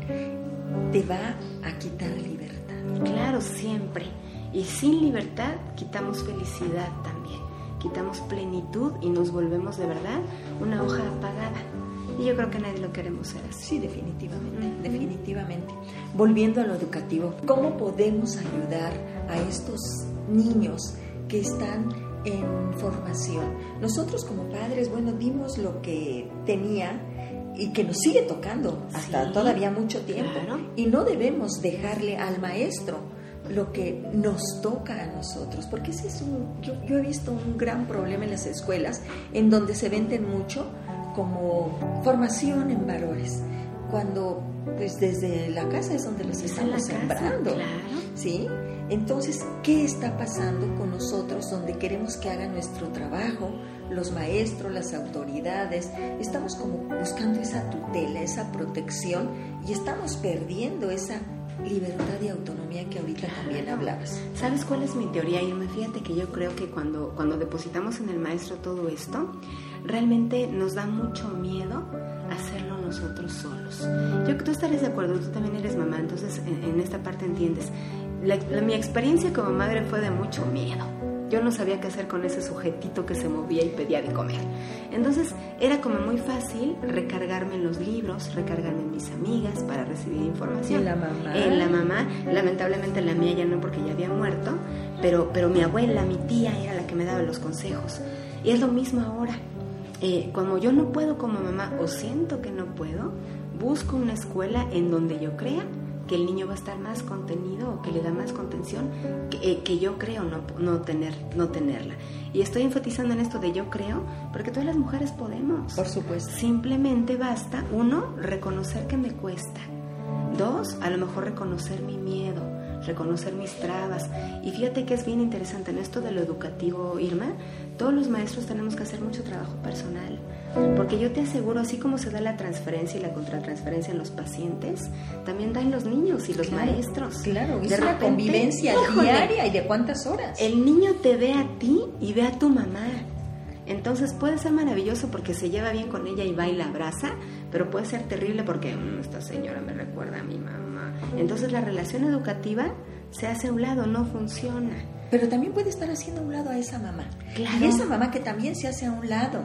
te va a quitar libertad. Claro, siempre. Y sin libertad quitamos felicidad también. Quitamos plenitud y nos volvemos de verdad una hoja apagada. Y yo creo que nadie lo queremos ser así. Sí, definitivamente, definitivamente. Volviendo a lo educativo, ¿cómo podemos ayudar a estos niños que están en formación? Nosotros como padres, bueno, dimos lo que tenía y que nos sigue tocando hasta todavía mucho tiempo. Y no debemos dejarle al maestro lo que nos toca a nosotros, porque ese es un, yo, yo he visto un gran problema en las escuelas en donde se venden mucho como formación en valores, cuando pues desde la casa es donde los estamos sembrando. ¿Sí? Entonces, ¿qué está pasando con nosotros donde queremos que haga nuestro trabajo? Los maestros, las autoridades, estamos como buscando esa tutela, esa protección y estamos perdiendo esa libertad y autonomía que ahorita también hablabas. ¿Sabes cuál es mi teoría, Irma? Fíjate que yo creo que cuando, cuando depositamos en el maestro todo esto, realmente nos da mucho miedo hacerlo nosotros solos. Yo creo que tú estarías de acuerdo, tú también eres mamá, entonces en, esta parte entiendes. mi experiencia como madre fue de mucho miedo yo no sabía qué hacer con ese sujetito que se movía y pedía de comer. Entonces era como muy fácil recargarme en los libros, recargarme en mis amigas para recibir información. En la mamá. En la mamá. Lamentablemente la mía ya no porque ya había muerto, pero, pero mi abuela, mi tía era la que me daba los consejos. Y es lo mismo ahora. Eh, como yo no puedo como mamá o siento que no puedo, busco una escuela en donde yo crea que el niño va a estar más contenido o que le da más contención que, eh, yo creo no, no, tener, no tenerla. Y estoy enfatizando en esto de yo creo, porque todas las mujeres podemos. Por supuesto. Simplemente basta, uno, reconocer que me cuesta. Dos, a lo mejor reconocer mi miedo, reconocer mis trabas. Y fíjate que es bien interesante en esto de lo educativo, Irma, todos los maestros tenemos que hacer mucho trabajo personal porque yo te aseguro, así como se da la transferencia y la contratransferencia en los pacientes, también da en los niños y los maestros. Claro, es una convivencia diaria y de cuántas horas. El niño te ve a ti y ve a tu mamá. Entonces puede ser maravilloso porque se lleva bien con ella y va y la abraza, pero puede ser terrible porque mm, esta señora me recuerda a mi mamá. Entonces la relación educativa se hace a un lado, no funciona. Pero también puede estar haciendo a un lado a esa mamá. Y esa mamá que también se hace a un lado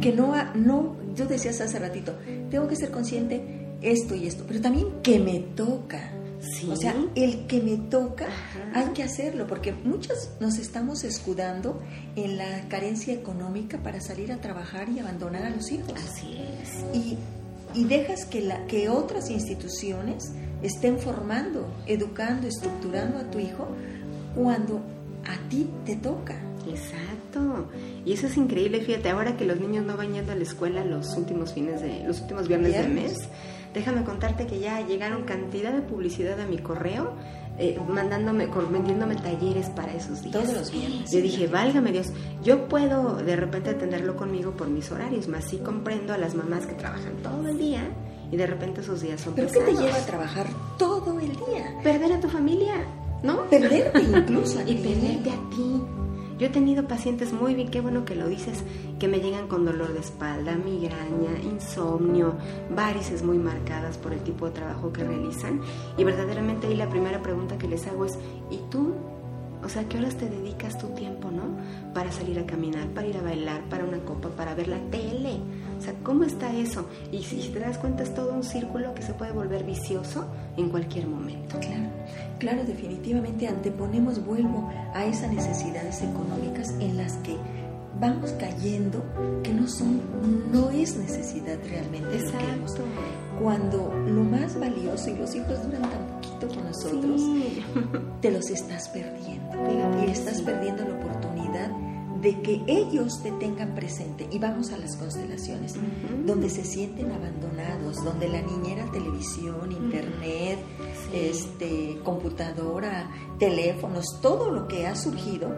que no, no, yo decías hace ratito, tengo que ser consciente esto y esto, pero también que me toca. O sea, el que me toca, hay que hacerlo, porque muchos nos estamos escudando en la carencia económica para salir a trabajar y abandonar a los hijos. Así es. Y, y dejas que, la, que otras instituciones estén formando, educando, estructurando a tu hijo cuando a ti te toca. Exacto. Y eso es increíble, fíjate, ahora que los niños no van yendo a la escuela los últimos fines de los últimos viernes, del mes, déjame contarte que ya llegaron cantidad de publicidad a mi correo eh, mandándome, vendiéndome talleres para esos días. Todos los viernes. Yo dije, válgame Dios, yo puedo de repente atenderlo conmigo por mis horarios, más sí comprendo a las mamás que trabajan todo el día y de repente esos días son ¿Pero qué te lleva a trabajar todo el día? Perder a tu familia, ¿no? Perderte incluso. y perderte a ti. Yo he tenido pacientes muy bien, qué bueno que lo dices, que me llegan con dolor de espalda, migraña, insomnio, varices muy marcadas por el tipo de trabajo que realizan. Y verdaderamente ahí la primera pregunta que les hago es, ¿y tú? O sea, ¿qué horas te dedicas tu tiempo, no? Para salir a caminar, para ir a bailar, para una copa, para ver la tele. O sea, ¿cómo está eso? Y si te das cuenta es todo un círculo que se puede volver vicioso en cualquier momento. Claro. Claro, definitivamente anteponemos, vuelvo a esas necesidades económicas en las que vamos cayendo que no son, no es necesidad realmente lo que hemos. Cuando lo más valioso y los hijos duran tan poquito con nosotros, te los estás perdiendo. y estás perdiendo la oportunidad de que ellos te tengan presente. Y vamos a las constelaciones, donde se sienten abandonados, donde la niñera televisión, internet, este, computadora, teléfonos, todo lo que ha surgido,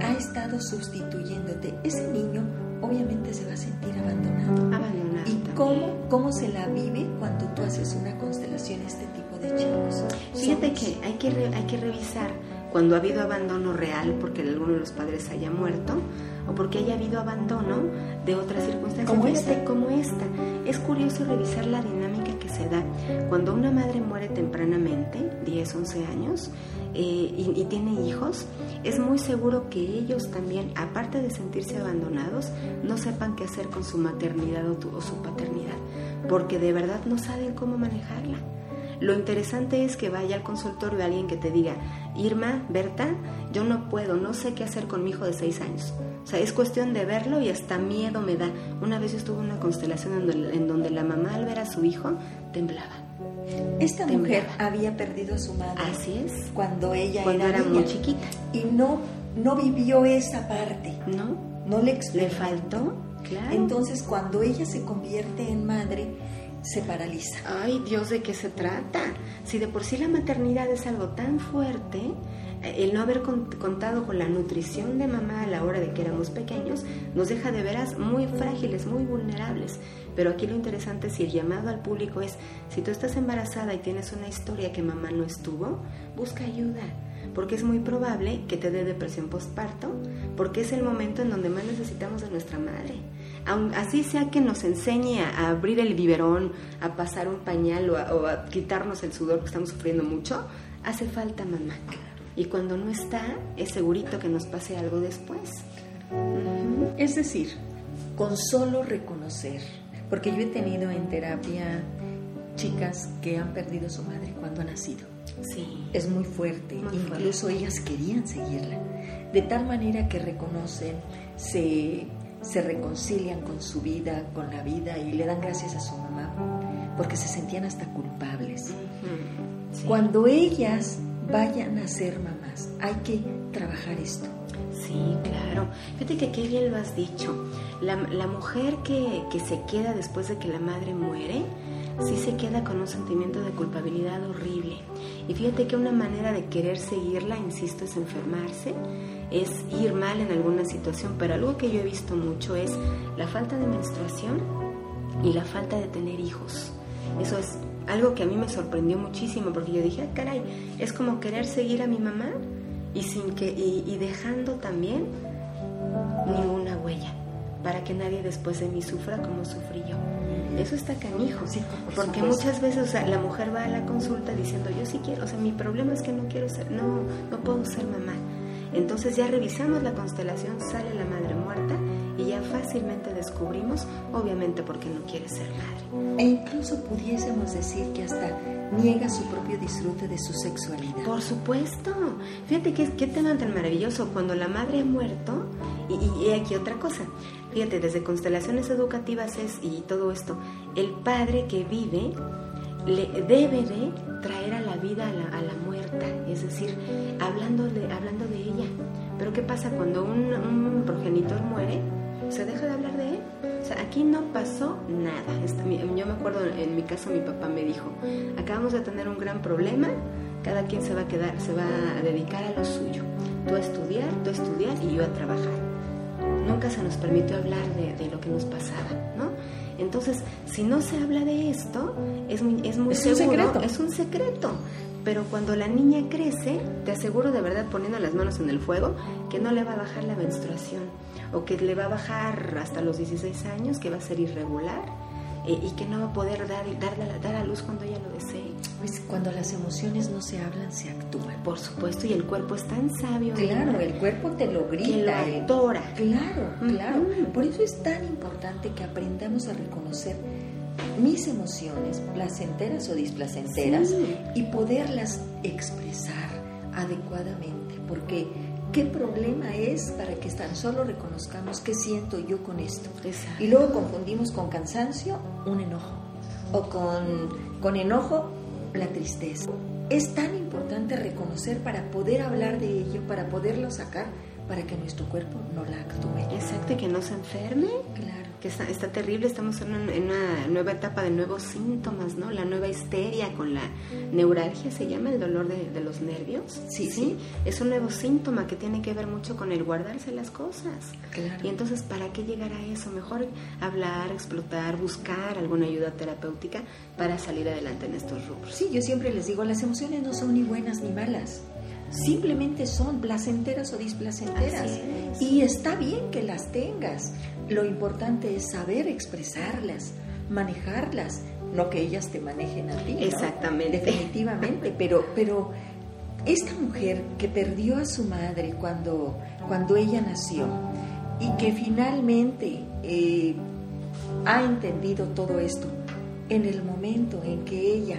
ha estado sustituyéndote. Ese niño obviamente se va a sentir abandonado. Abandonado. ¿Y cómo, cómo se la vive cuando tú haces una constelación este tipo de chicos? Fíjate que hay que, hay que revisar cuando ha habido abandono real porque alguno de los padres haya muerto o porque haya habido abandono de otras circunstancias como esta. como esta. Es curioso revisar la dinámica que se da cuando una madre muere tempranamente, 10, 11 años, eh, y, tiene hijos, es muy seguro que ellos también, aparte de sentirse abandonados, no sepan qué hacer con su maternidad o su paternidad, porque de verdad no saben cómo manejarla. Lo interesante es que vaya al consultorio alguien que te diga, Irma, Berta, yo no puedo, no sé qué hacer con mi hijo de seis años. O sea, es cuestión de verlo y hasta miedo me da. Una vez yo estuve en una constelación en donde, la mamá al ver a su hijo temblaba. Esta mujer había perdido a su madre. Así es. Cuando ella cuando era, muy chiquita. Y no, no vivió esa parte. No. No le Le faltó, claro. Entonces, cuando ella se convierte en madre, se paraliza. Ay, Dios, ¿de qué se trata? Si de por sí la maternidad es algo tan fuerte, eh, el no haber contado con la nutrición de mamá a la hora de que éramos pequeños nos deja de veras muy frágiles, muy vulnerables. Pero aquí lo interesante si el llamado al público es, si tú estás embarazada y tienes una historia que mamá no estuvo, busca ayuda, porque es muy probable que te dé depresión postparto, porque es el momento en donde más necesitamos de nuestra madre. Así sea que nos enseñe a, abrir el biberón, a pasar un pañal o a, o a quitarnos el sudor que estamos sufriendo mucho, hace falta mamá. Y cuando no está, es segurito que nos pase algo después. Es decir, con solo reconocer, porque yo he tenido en terapia chicas que han perdido a su madre cuando ha nacido. Sí. Es muy fuerte, incluso ellas querían seguirla. De tal manera que reconocen, se, se reconcilian con su vida, con la vida y le dan gracias a su mamá, porque se sentían hasta culpables. Cuando ellas vayan a ser mamás. Hay que trabajar esto. Sí, claro. Fíjate que qué bien lo has dicho. La, mujer que, que, se queda después de que la madre muere, sí se queda con un sentimiento de culpabilidad horrible. Y fíjate que una manera de querer seguirla, insisto, es enfermarse, es ir mal en alguna situación, pero algo que yo he visto mucho es la falta de menstruación y la falta de tener hijos. Eso es algo que a mí me sorprendió muchísimo porque yo dije, ah, caray, es como querer seguir a mi mamá y, sin que, y, dejando también ninguna huella para que nadie después de mí sufra como sufrí yo. Eso está canijo, sí, porque muchas veces o sea, la mujer va a la consulta diciendo yo sí quiero, o sea, mi problema es que no quiero ser, no, no puedo ser mamá. Entonces ya revisamos la constelación, sale la madre muerta y ya fácilmente descubrimos, obviamente porque no quiere ser madre. E incluso pudiésemos decir que hasta niega su propio disfrute de su sexualidad. Por supuesto. Fíjate que qué tema tan maravilloso. Cuando la madre ha muerto, y, y, aquí otra cosa. Fíjate, desde constelaciones educativas es, y todo esto, el padre que vive le debe de traer a la vida a la, a la es decir, hablando de, hablando de ella. Pero ¿qué pasa cuando un, un progenitor muere? se deja de hablar de él. O sea, aquí no pasó nada. yo me acuerdo, en mi caso mi papá me dijo, acabamos de tener un gran problema, cada quien se va a quedar, se va a dedicar a lo suyo. Tú a estudiar, tú a estudiar y yo a trabajar. Nunca se nos permitió hablar de, lo que nos pasaba, ¿no? Entonces, si no se habla de esto, es muy, es muy es un secreto. Es un secreto. Pero cuando la niña crece, te aseguro de verdad poniendo las manos en el fuego, que no le va a bajar la menstruación o que le va a bajar hasta los 16 años, que va a ser irregular eh, y que no va a poder dar, dar, dar a luz cuando ella lo desee. Pues cuando las emociones no se hablan, se actúan. Por supuesto, y el cuerpo es tan sabio. Claro, el cuerpo te lo grita. Que lo Claro, claro. Por eso es tan importante que aprendamos a reconocer mis emociones, placenteras o displacenteras, y poderlas expresar adecuadamente, porque ¿Qué problema es para que tan solo reconozcamos qué siento yo con esto? Y luego confundimos con cansancio un enojo o con, con enojo la tristeza. Es tan importante reconocer para poder hablar de ello, para poderlo sacar, para que nuestro cuerpo no la actúe. Exacto, que no se enferme. Claro que está, terrible, estamos en una, nueva etapa de nuevos síntomas, ¿no? La nueva histeria con la neuralgia, se llama el dolor de, los nervios. Sí, sí, Es un nuevo síntoma que tiene que ver mucho con el guardarse las cosas. Claro. Y entonces, ¿para qué llegar a eso? Mejor hablar, explotar, buscar alguna ayuda terapéutica para salir adelante en estos rubros. Sí, yo siempre les digo, las emociones no son ni buenas ni malas simplemente son placenteras o displacenteras. Y está bien que las tengas. Lo importante es saber expresarlas, manejarlas, no que ellas te manejen a ti. Exactamente. Definitivamente, pero, pero esta mujer que perdió a su madre cuando, cuando ella nació y que finalmente eh, ha entendido todo esto, en el momento en que ella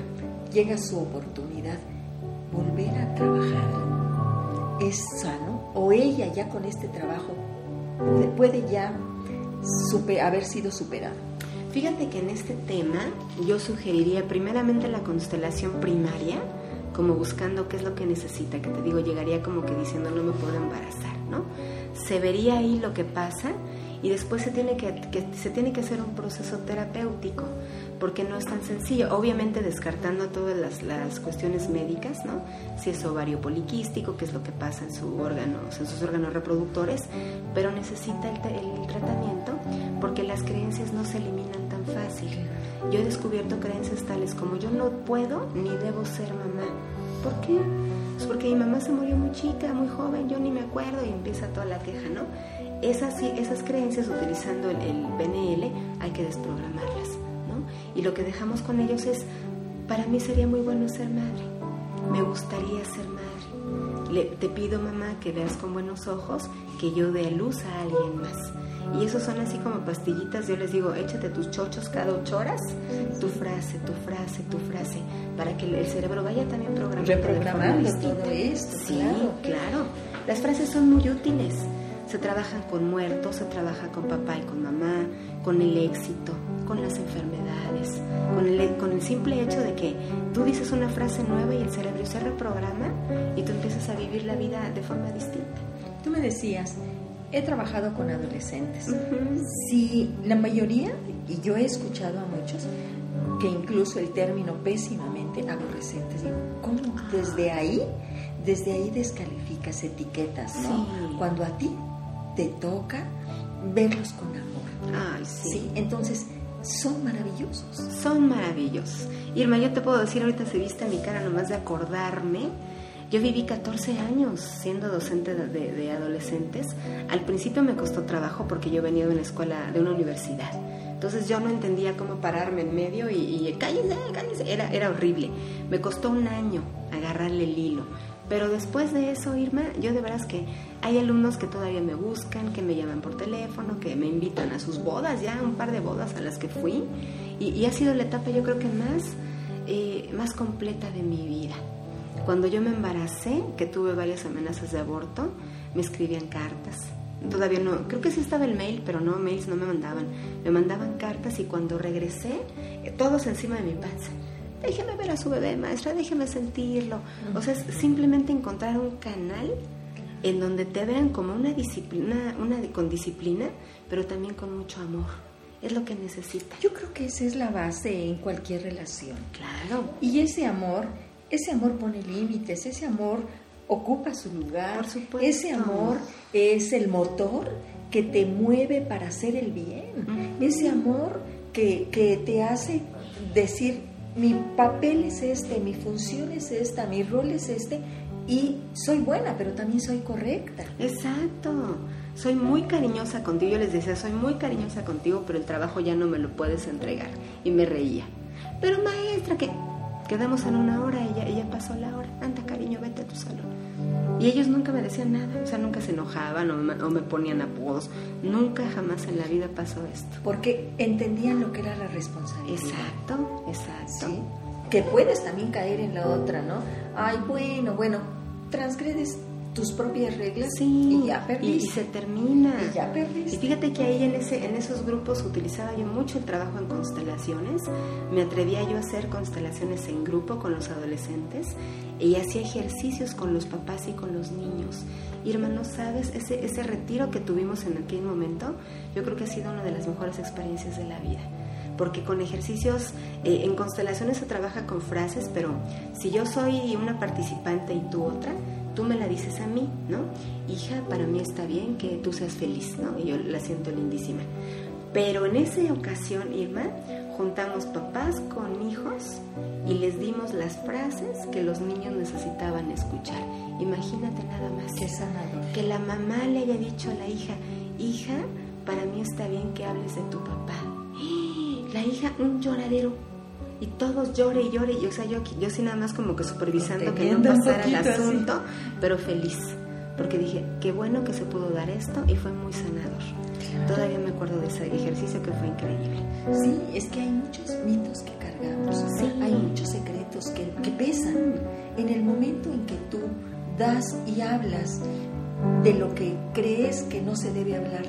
llega a su oportunidad, volver a trabajar es sano o ella ya con este trabajo puede, ya haber sido superada. Fíjate que en este tema yo sugeriría primeramente la constelación primaria, como buscando qué es lo que necesita, que te digo, llegaría como que diciendo no me puedo embarazar, ¿no? se vería ahí lo que pasa y después se tiene que, se tiene que hacer un proceso terapéutico porque no es tan sencillo. Obviamente descartando todas las, las, cuestiones médicas, ¿no? Si es ovario poliquístico, que es lo que pasa en, su órgano, en sus órganos reproductores, pero necesita el, el, tratamiento porque las creencias no se eliminan tan fácil. Yo he descubierto creencias tales como yo no puedo ni debo ser mamá. ¿Por qué? Pues porque mi mamá se murió muy chica, muy joven, yo ni me acuerdo y empieza toda la queja, ¿no? Esas, esas creencias utilizando el, el PNL hay que desprogramarlas. Y lo que dejamos con ellos es, para mí sería muy bueno ser madre, me gustaría ser madre. Le, te pido mamá que veas con buenos ojos que yo dé luz a alguien más y esos son así como pastillitas, yo les digo, échate tus chochos cada ocho horas, tu frase, tu frase, tu frase, para que el cerebro vaya también programando. Reprogramando todo esto. Sí, claro. Las frases son muy útiles. Se trabajan con muertos, se trabaja con papá y con mamá, con el éxito, con las enfermedades, con el, con el simple hecho de que tú dices una frase nueva y el cerebro se reprograma y tú empiezas a vivir la vida de forma distinta. Tú me decías, he trabajado con adolescentes. Si la mayoría, y yo he escuchado a muchos, que incluso el término pésimamente aborrecentes, digo, ¿cómo desde ahí, desde ahí descalificas etiquetas, ¿no? Cuando a ti te toca verlos con amor. Ay, sí. Entonces, son maravillosos. Son maravillosos. Irma, yo te puedo decir, ahorita se viste mi cara nomás de acordarme yo viví 14 años siendo docente de, adolescentes. Al principio me costó trabajo porque yo venía de una escuela, de una universidad. Entonces yo no entendía cómo pararme en medio y, y cállense, cállense. Era, era horrible. Me costó un año agarrarle el hilo. Pero después de eso, Irma, yo de veras que hay alumnos que todavía me buscan, que me llaman por teléfono, que me invitan a sus bodas, ya un par de bodas a las que fui. Y, ha sido la etapa yo creo que más, eh, más completa de mi vida. Cuando yo me embaracé, que tuve varias amenazas de aborto, me escribían cartas. Todavía no, creo que sí estaba el mail, pero no, mails no me mandaban. Me mandaban cartas y cuando regresé, eh, todos encima de mi panza. Déjeme ver a su bebé, maestra, déjeme sentirlo. O sea, es simplemente encontrar un canal en donde te vean como una disciplina, una con disciplina, pero también con mucho amor. Es lo que necesita. Yo creo que esa es la base en cualquier relación. Claro. Y ese amor ese amor pone límites, ese amor ocupa su lugar, ese amor es el motor que te mueve para hacer el bien, ese amor que, que te hace decir, mi papel es este, mi función es esta, mi rol es este, y soy buena, pero también soy correcta. Exacto. Soy muy cariñosa contigo. Yo les decía, soy muy cariñosa contigo, pero el trabajo ya no me lo puedes entregar. Y me reía. Pero maestra, que Quedamos en una hora y ya, pasó la hora. Anda, cariño, vete a tu salón. Y ellos nunca me decían nada, o sea, nunca se enojaban o me, ponían apodos. Nunca, jamás en la vida pasó esto. Porque entendían lo que era la responsabilidad. Exacto, exacto. Que puedes también caer en la otra, ¿no? Ay, bueno, bueno, transgredes tus propias reglas y ya perdiste. Y, se termina. Y ya perdiste. Y fíjate que ahí en, ese, en esos grupos utilizaba yo mucho el trabajo en constelaciones. Me atrevía yo a hacer constelaciones en grupo con los adolescentes y hacía ejercicios con los papás y con los niños. Y hermano, ¿sabes? Ese, ese retiro que tuvimos en aquel momento, yo creo que ha sido una de las mejores experiencias de la vida porque con ejercicios eh, en constelaciones se trabaja con frases, pero si yo soy una participante y tú otra, tú me la dices a mí, ¿no? Hija, para mí está bien que tú seas feliz, ¿no? Y yo la siento lindísima. Pero en esa ocasión, Irma, juntamos papás con hijos y les dimos las frases que los niños necesitaban escuchar. Imagínate nada más. Qué sanador. Que la mamá le haya dicho a la hija, hija, para mí está bien que hables de tu papá. La hija, un lloradero y todos llore y llore, y o sea, yo, yo sí nada más como que supervisando que no pasara el asunto, pero feliz, porque dije, qué bueno que se pudo dar esto y fue muy sanador. Todavía me acuerdo de ese ejercicio que fue increíble. Sí, es que hay muchos mitos que cargamos, hay muchos secretos que, que pesan. En el momento en que tú das y hablas de lo que crees que no se debe hablar,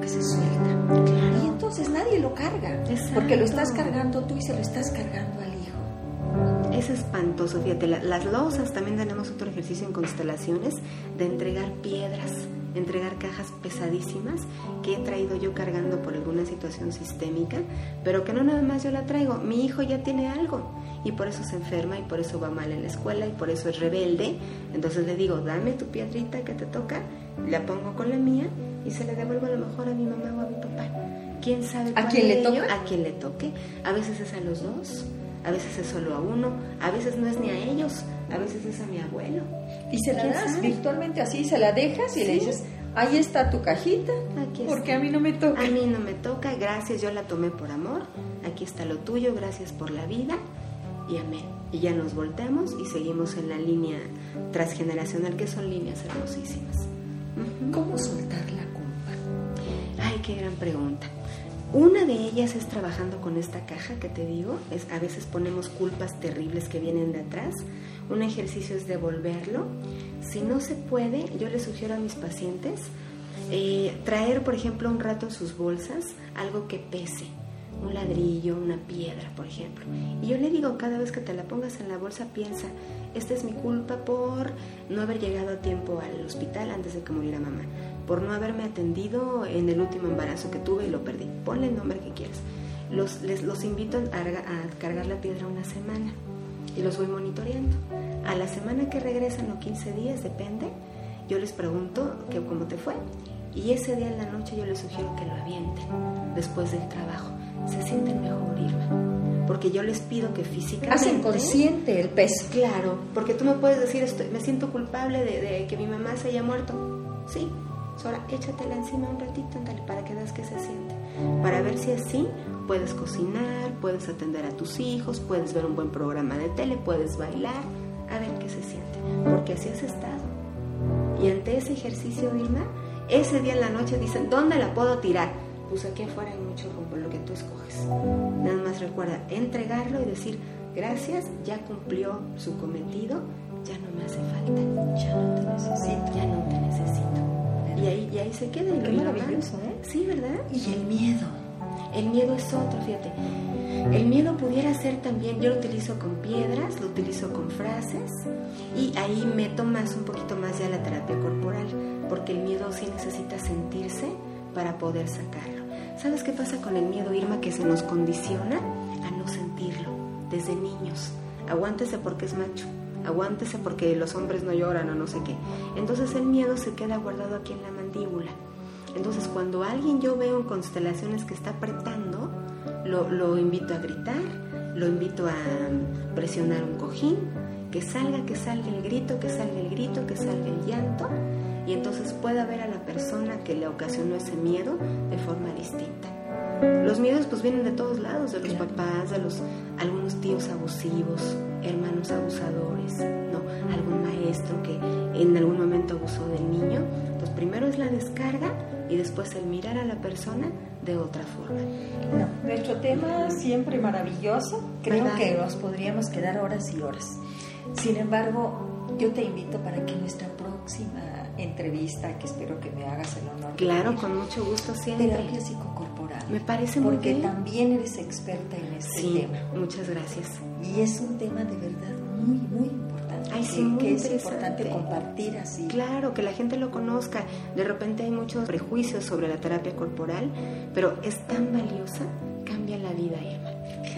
que se suelta. Y entonces nadie lo carga, porque lo estás cargando tú y se lo estás cargando al hijo. Es espantoso, fíjate, las losas también tenemos otro ejercicio en constelaciones de entregar piedras entregar cajas pesadísimas que he traído yo cargando por alguna situación sistémica, pero que no nada más yo la traigo, mi hijo ya tiene algo y por eso se enferma y por eso va mal en la escuela y por eso es rebelde. Entonces le digo, dame tu piedrita que te toca, la pongo con la mía y se le devuelvo a lo mejor a mi mamá o a mi papá. ¿Quién sabe? ¿A quién le toca? A quien le toque. A veces es a los dos, a veces es solo a uno, a veces no es ni a ellos, a veces es a mi abuelo. Y se la das virtualmente así, se la dejas y le dices, ahí está tu cajita, aquí porque a mí no me toca. A mí no me toca, gracias, yo la tomé por amor, aquí está lo tuyo, gracias por la vida y amén. Y ya nos volteamos y seguimos en la línea transgeneracional, que son líneas hermosísimas. ¿Cómo soltar la culpa? Ay, qué gran pregunta. Una de ellas es trabajando con esta caja que te digo, es, a veces ponemos culpas terribles que vienen de atrás. Un ejercicio es devolverlo. Si no se puede, yo le sugiero a mis pacientes eh, traer, por ejemplo, un rato en sus bolsas algo que pese, un ladrillo, una piedra, por ejemplo. Y yo le digo, cada vez que te la pongas en la bolsa, piensa, esta es mi culpa por no haber llegado a tiempo al hospital antes de que muriera mamá, por no haberme atendido en el último embarazo que tuve y lo perdí. Ponle el nombre que quieras. Los, les, invito a cargar la piedra una semana y los voy monitoreando. A la semana que regresan o 15 días, depende, yo les pregunto que cómo te fue y ese día en la noche yo les sugiero que lo avienten después del trabajo se sienten mejor, Irma. Porque yo les pido que físicamente... Hacen consciente el peso. Claro, porque tú me puedes decir, estoy, me siento culpable de, que mi mamá se haya muerto. Sí, ahora échatela encima un ratito, andale, para que veas que se siente. Para ver si así puedes cocinar, puedes atender a tus hijos, puedes ver un buen programa de tele, puedes bailar, a ver qué se siente. Porque así has estado. Y ante ese ejercicio, Irma, ese día en la noche dicen, ¿dónde la puedo tirar? pues aquí afuera hay mucho rumbo, lo que tú escoges. Nada más recuerda entregarlo y decir, gracias, ya cumplió su cometido, ya no me hace falta. Ya no te necesito. Ya no te necesito. Y ahí, y ahí se queda. Qué maravilloso, ¿eh? Sí, ¿verdad? Y el miedo. El miedo es otro, fíjate. El miedo pudiera ser también, yo lo utilizo con piedras, lo utilizo con frases y ahí meto más, un poquito más ya la terapia corporal, porque el miedo sí necesita sentirse para poder sacarlo. ¿Sabes qué pasa con el miedo, Irma? Que se nos condiciona a no sentirlo desde niños. Aguántese porque es macho, aguántese porque los hombres no lloran o no sé qué. Entonces el miedo se queda guardado aquí en la mandíbula. Entonces cuando alguien yo veo en constelaciones que está apretando, lo, lo invito a gritar, lo invito a presionar un cojín, que salga, que salga el grito, que salga el grito, que salga el llanto y entonces pueda ver a la persona que le ocasionó ese miedo de forma distinta. Los miedos pues vienen de todos lados, de los papás, de los algunos tíos abusivos, hermanos abusadores, no, algún maestro que en algún momento abusó del niño. Pues primero es la descarga y después el mirar a la persona de otra forma. nuestro tema siempre maravilloso, creo que nos podríamos quedar horas y horas. Sin embargo, yo te invito para que nuestra próxima entrevista, que espero que me hagas el honor. Claro, con mucho gusto siempre. Terapia psicocorporal. Me parece muy Porque también eres experta en este tema. Muchas gracias. Y es un tema de verdad muy, muy. Ay, sí, muy que es importante compartir así. Claro, que la gente lo conozca. De repente hay muchos prejuicios sobre la terapia corporal, pero es tan valiosa, cambia la vida, Emma.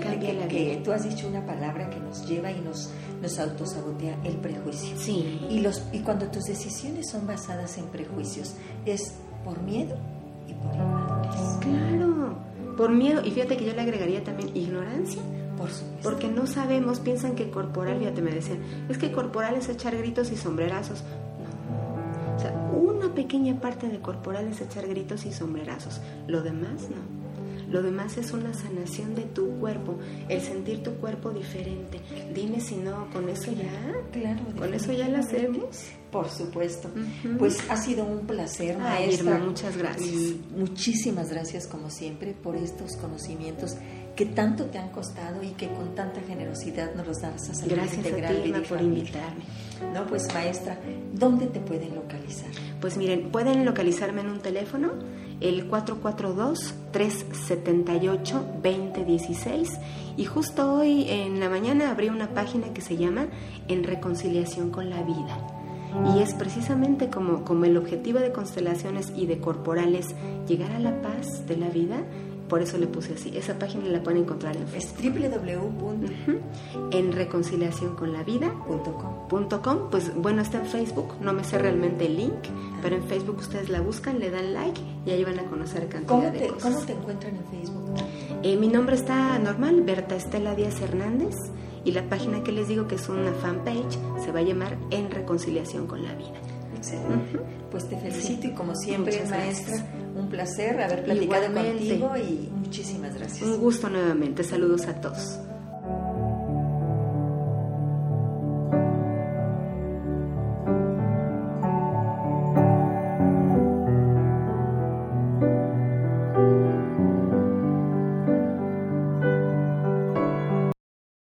Cambia que, la vida. tú has dicho una palabra que nos lleva y nos nos autosabotea el prejuicio. Sí. Y, los, y cuando tus decisiones son basadas en prejuicios, es por miedo y por ignorancia. Claro, por miedo. Y fíjate que yo le agregaría también ignorancia. Por. Porque no sabemos, piensan que corporal, fíjate, me decían, es que corporal es echar gritos y sombrerazos. No. O sea, una pequeña parte de corporal es echar gritos y sombrerazos. Lo demás no. Lo demás es una sanación de tu cuerpo, el sentir tu cuerpo diferente. Dime si no, con eso ya, claro, con eso ya lo hacemos. Por supuesto. Pues ha sido un placer, maestra. muchas gracias. Y muchísimas gracias, como siempre, por estos conocimientos que tanto te han costado y que con tanta generosidad nos los das a Salud Gracias a ti, por invitarme. No, pues maestra, ¿dónde te pueden localizar? Pues miren, pueden localizarme en un teléfono, el 442-378-2016 y justo hoy en la mañana abrí una página que se llama En Reconciliación con la Vida Y es precisamente como, como el objetivo de constelaciones y de corporales llegar a la paz de la vida por eso le puse así. Esa página la pueden encontrar en Facebook. Es www. En reconciliacionconlavida.com. Pues bueno, está en Facebook. No me sé realmente el link, pero en Facebook ustedes la buscan, le dan like y ahí van a conocer cantidad de cosas. ¿Cómo te encuentran en Facebook? Eh, mi nombre está normal, Berta Estela Díaz Hernández. Y la página que les digo que es una fanpage se va a llamar En Reconciliación con la Vida. Excelente. Pues te felicito y como siempre, maestra, un placer haber platicado contigo y muchísimas gracias. Un gusto nuevamente. Saludos a todos.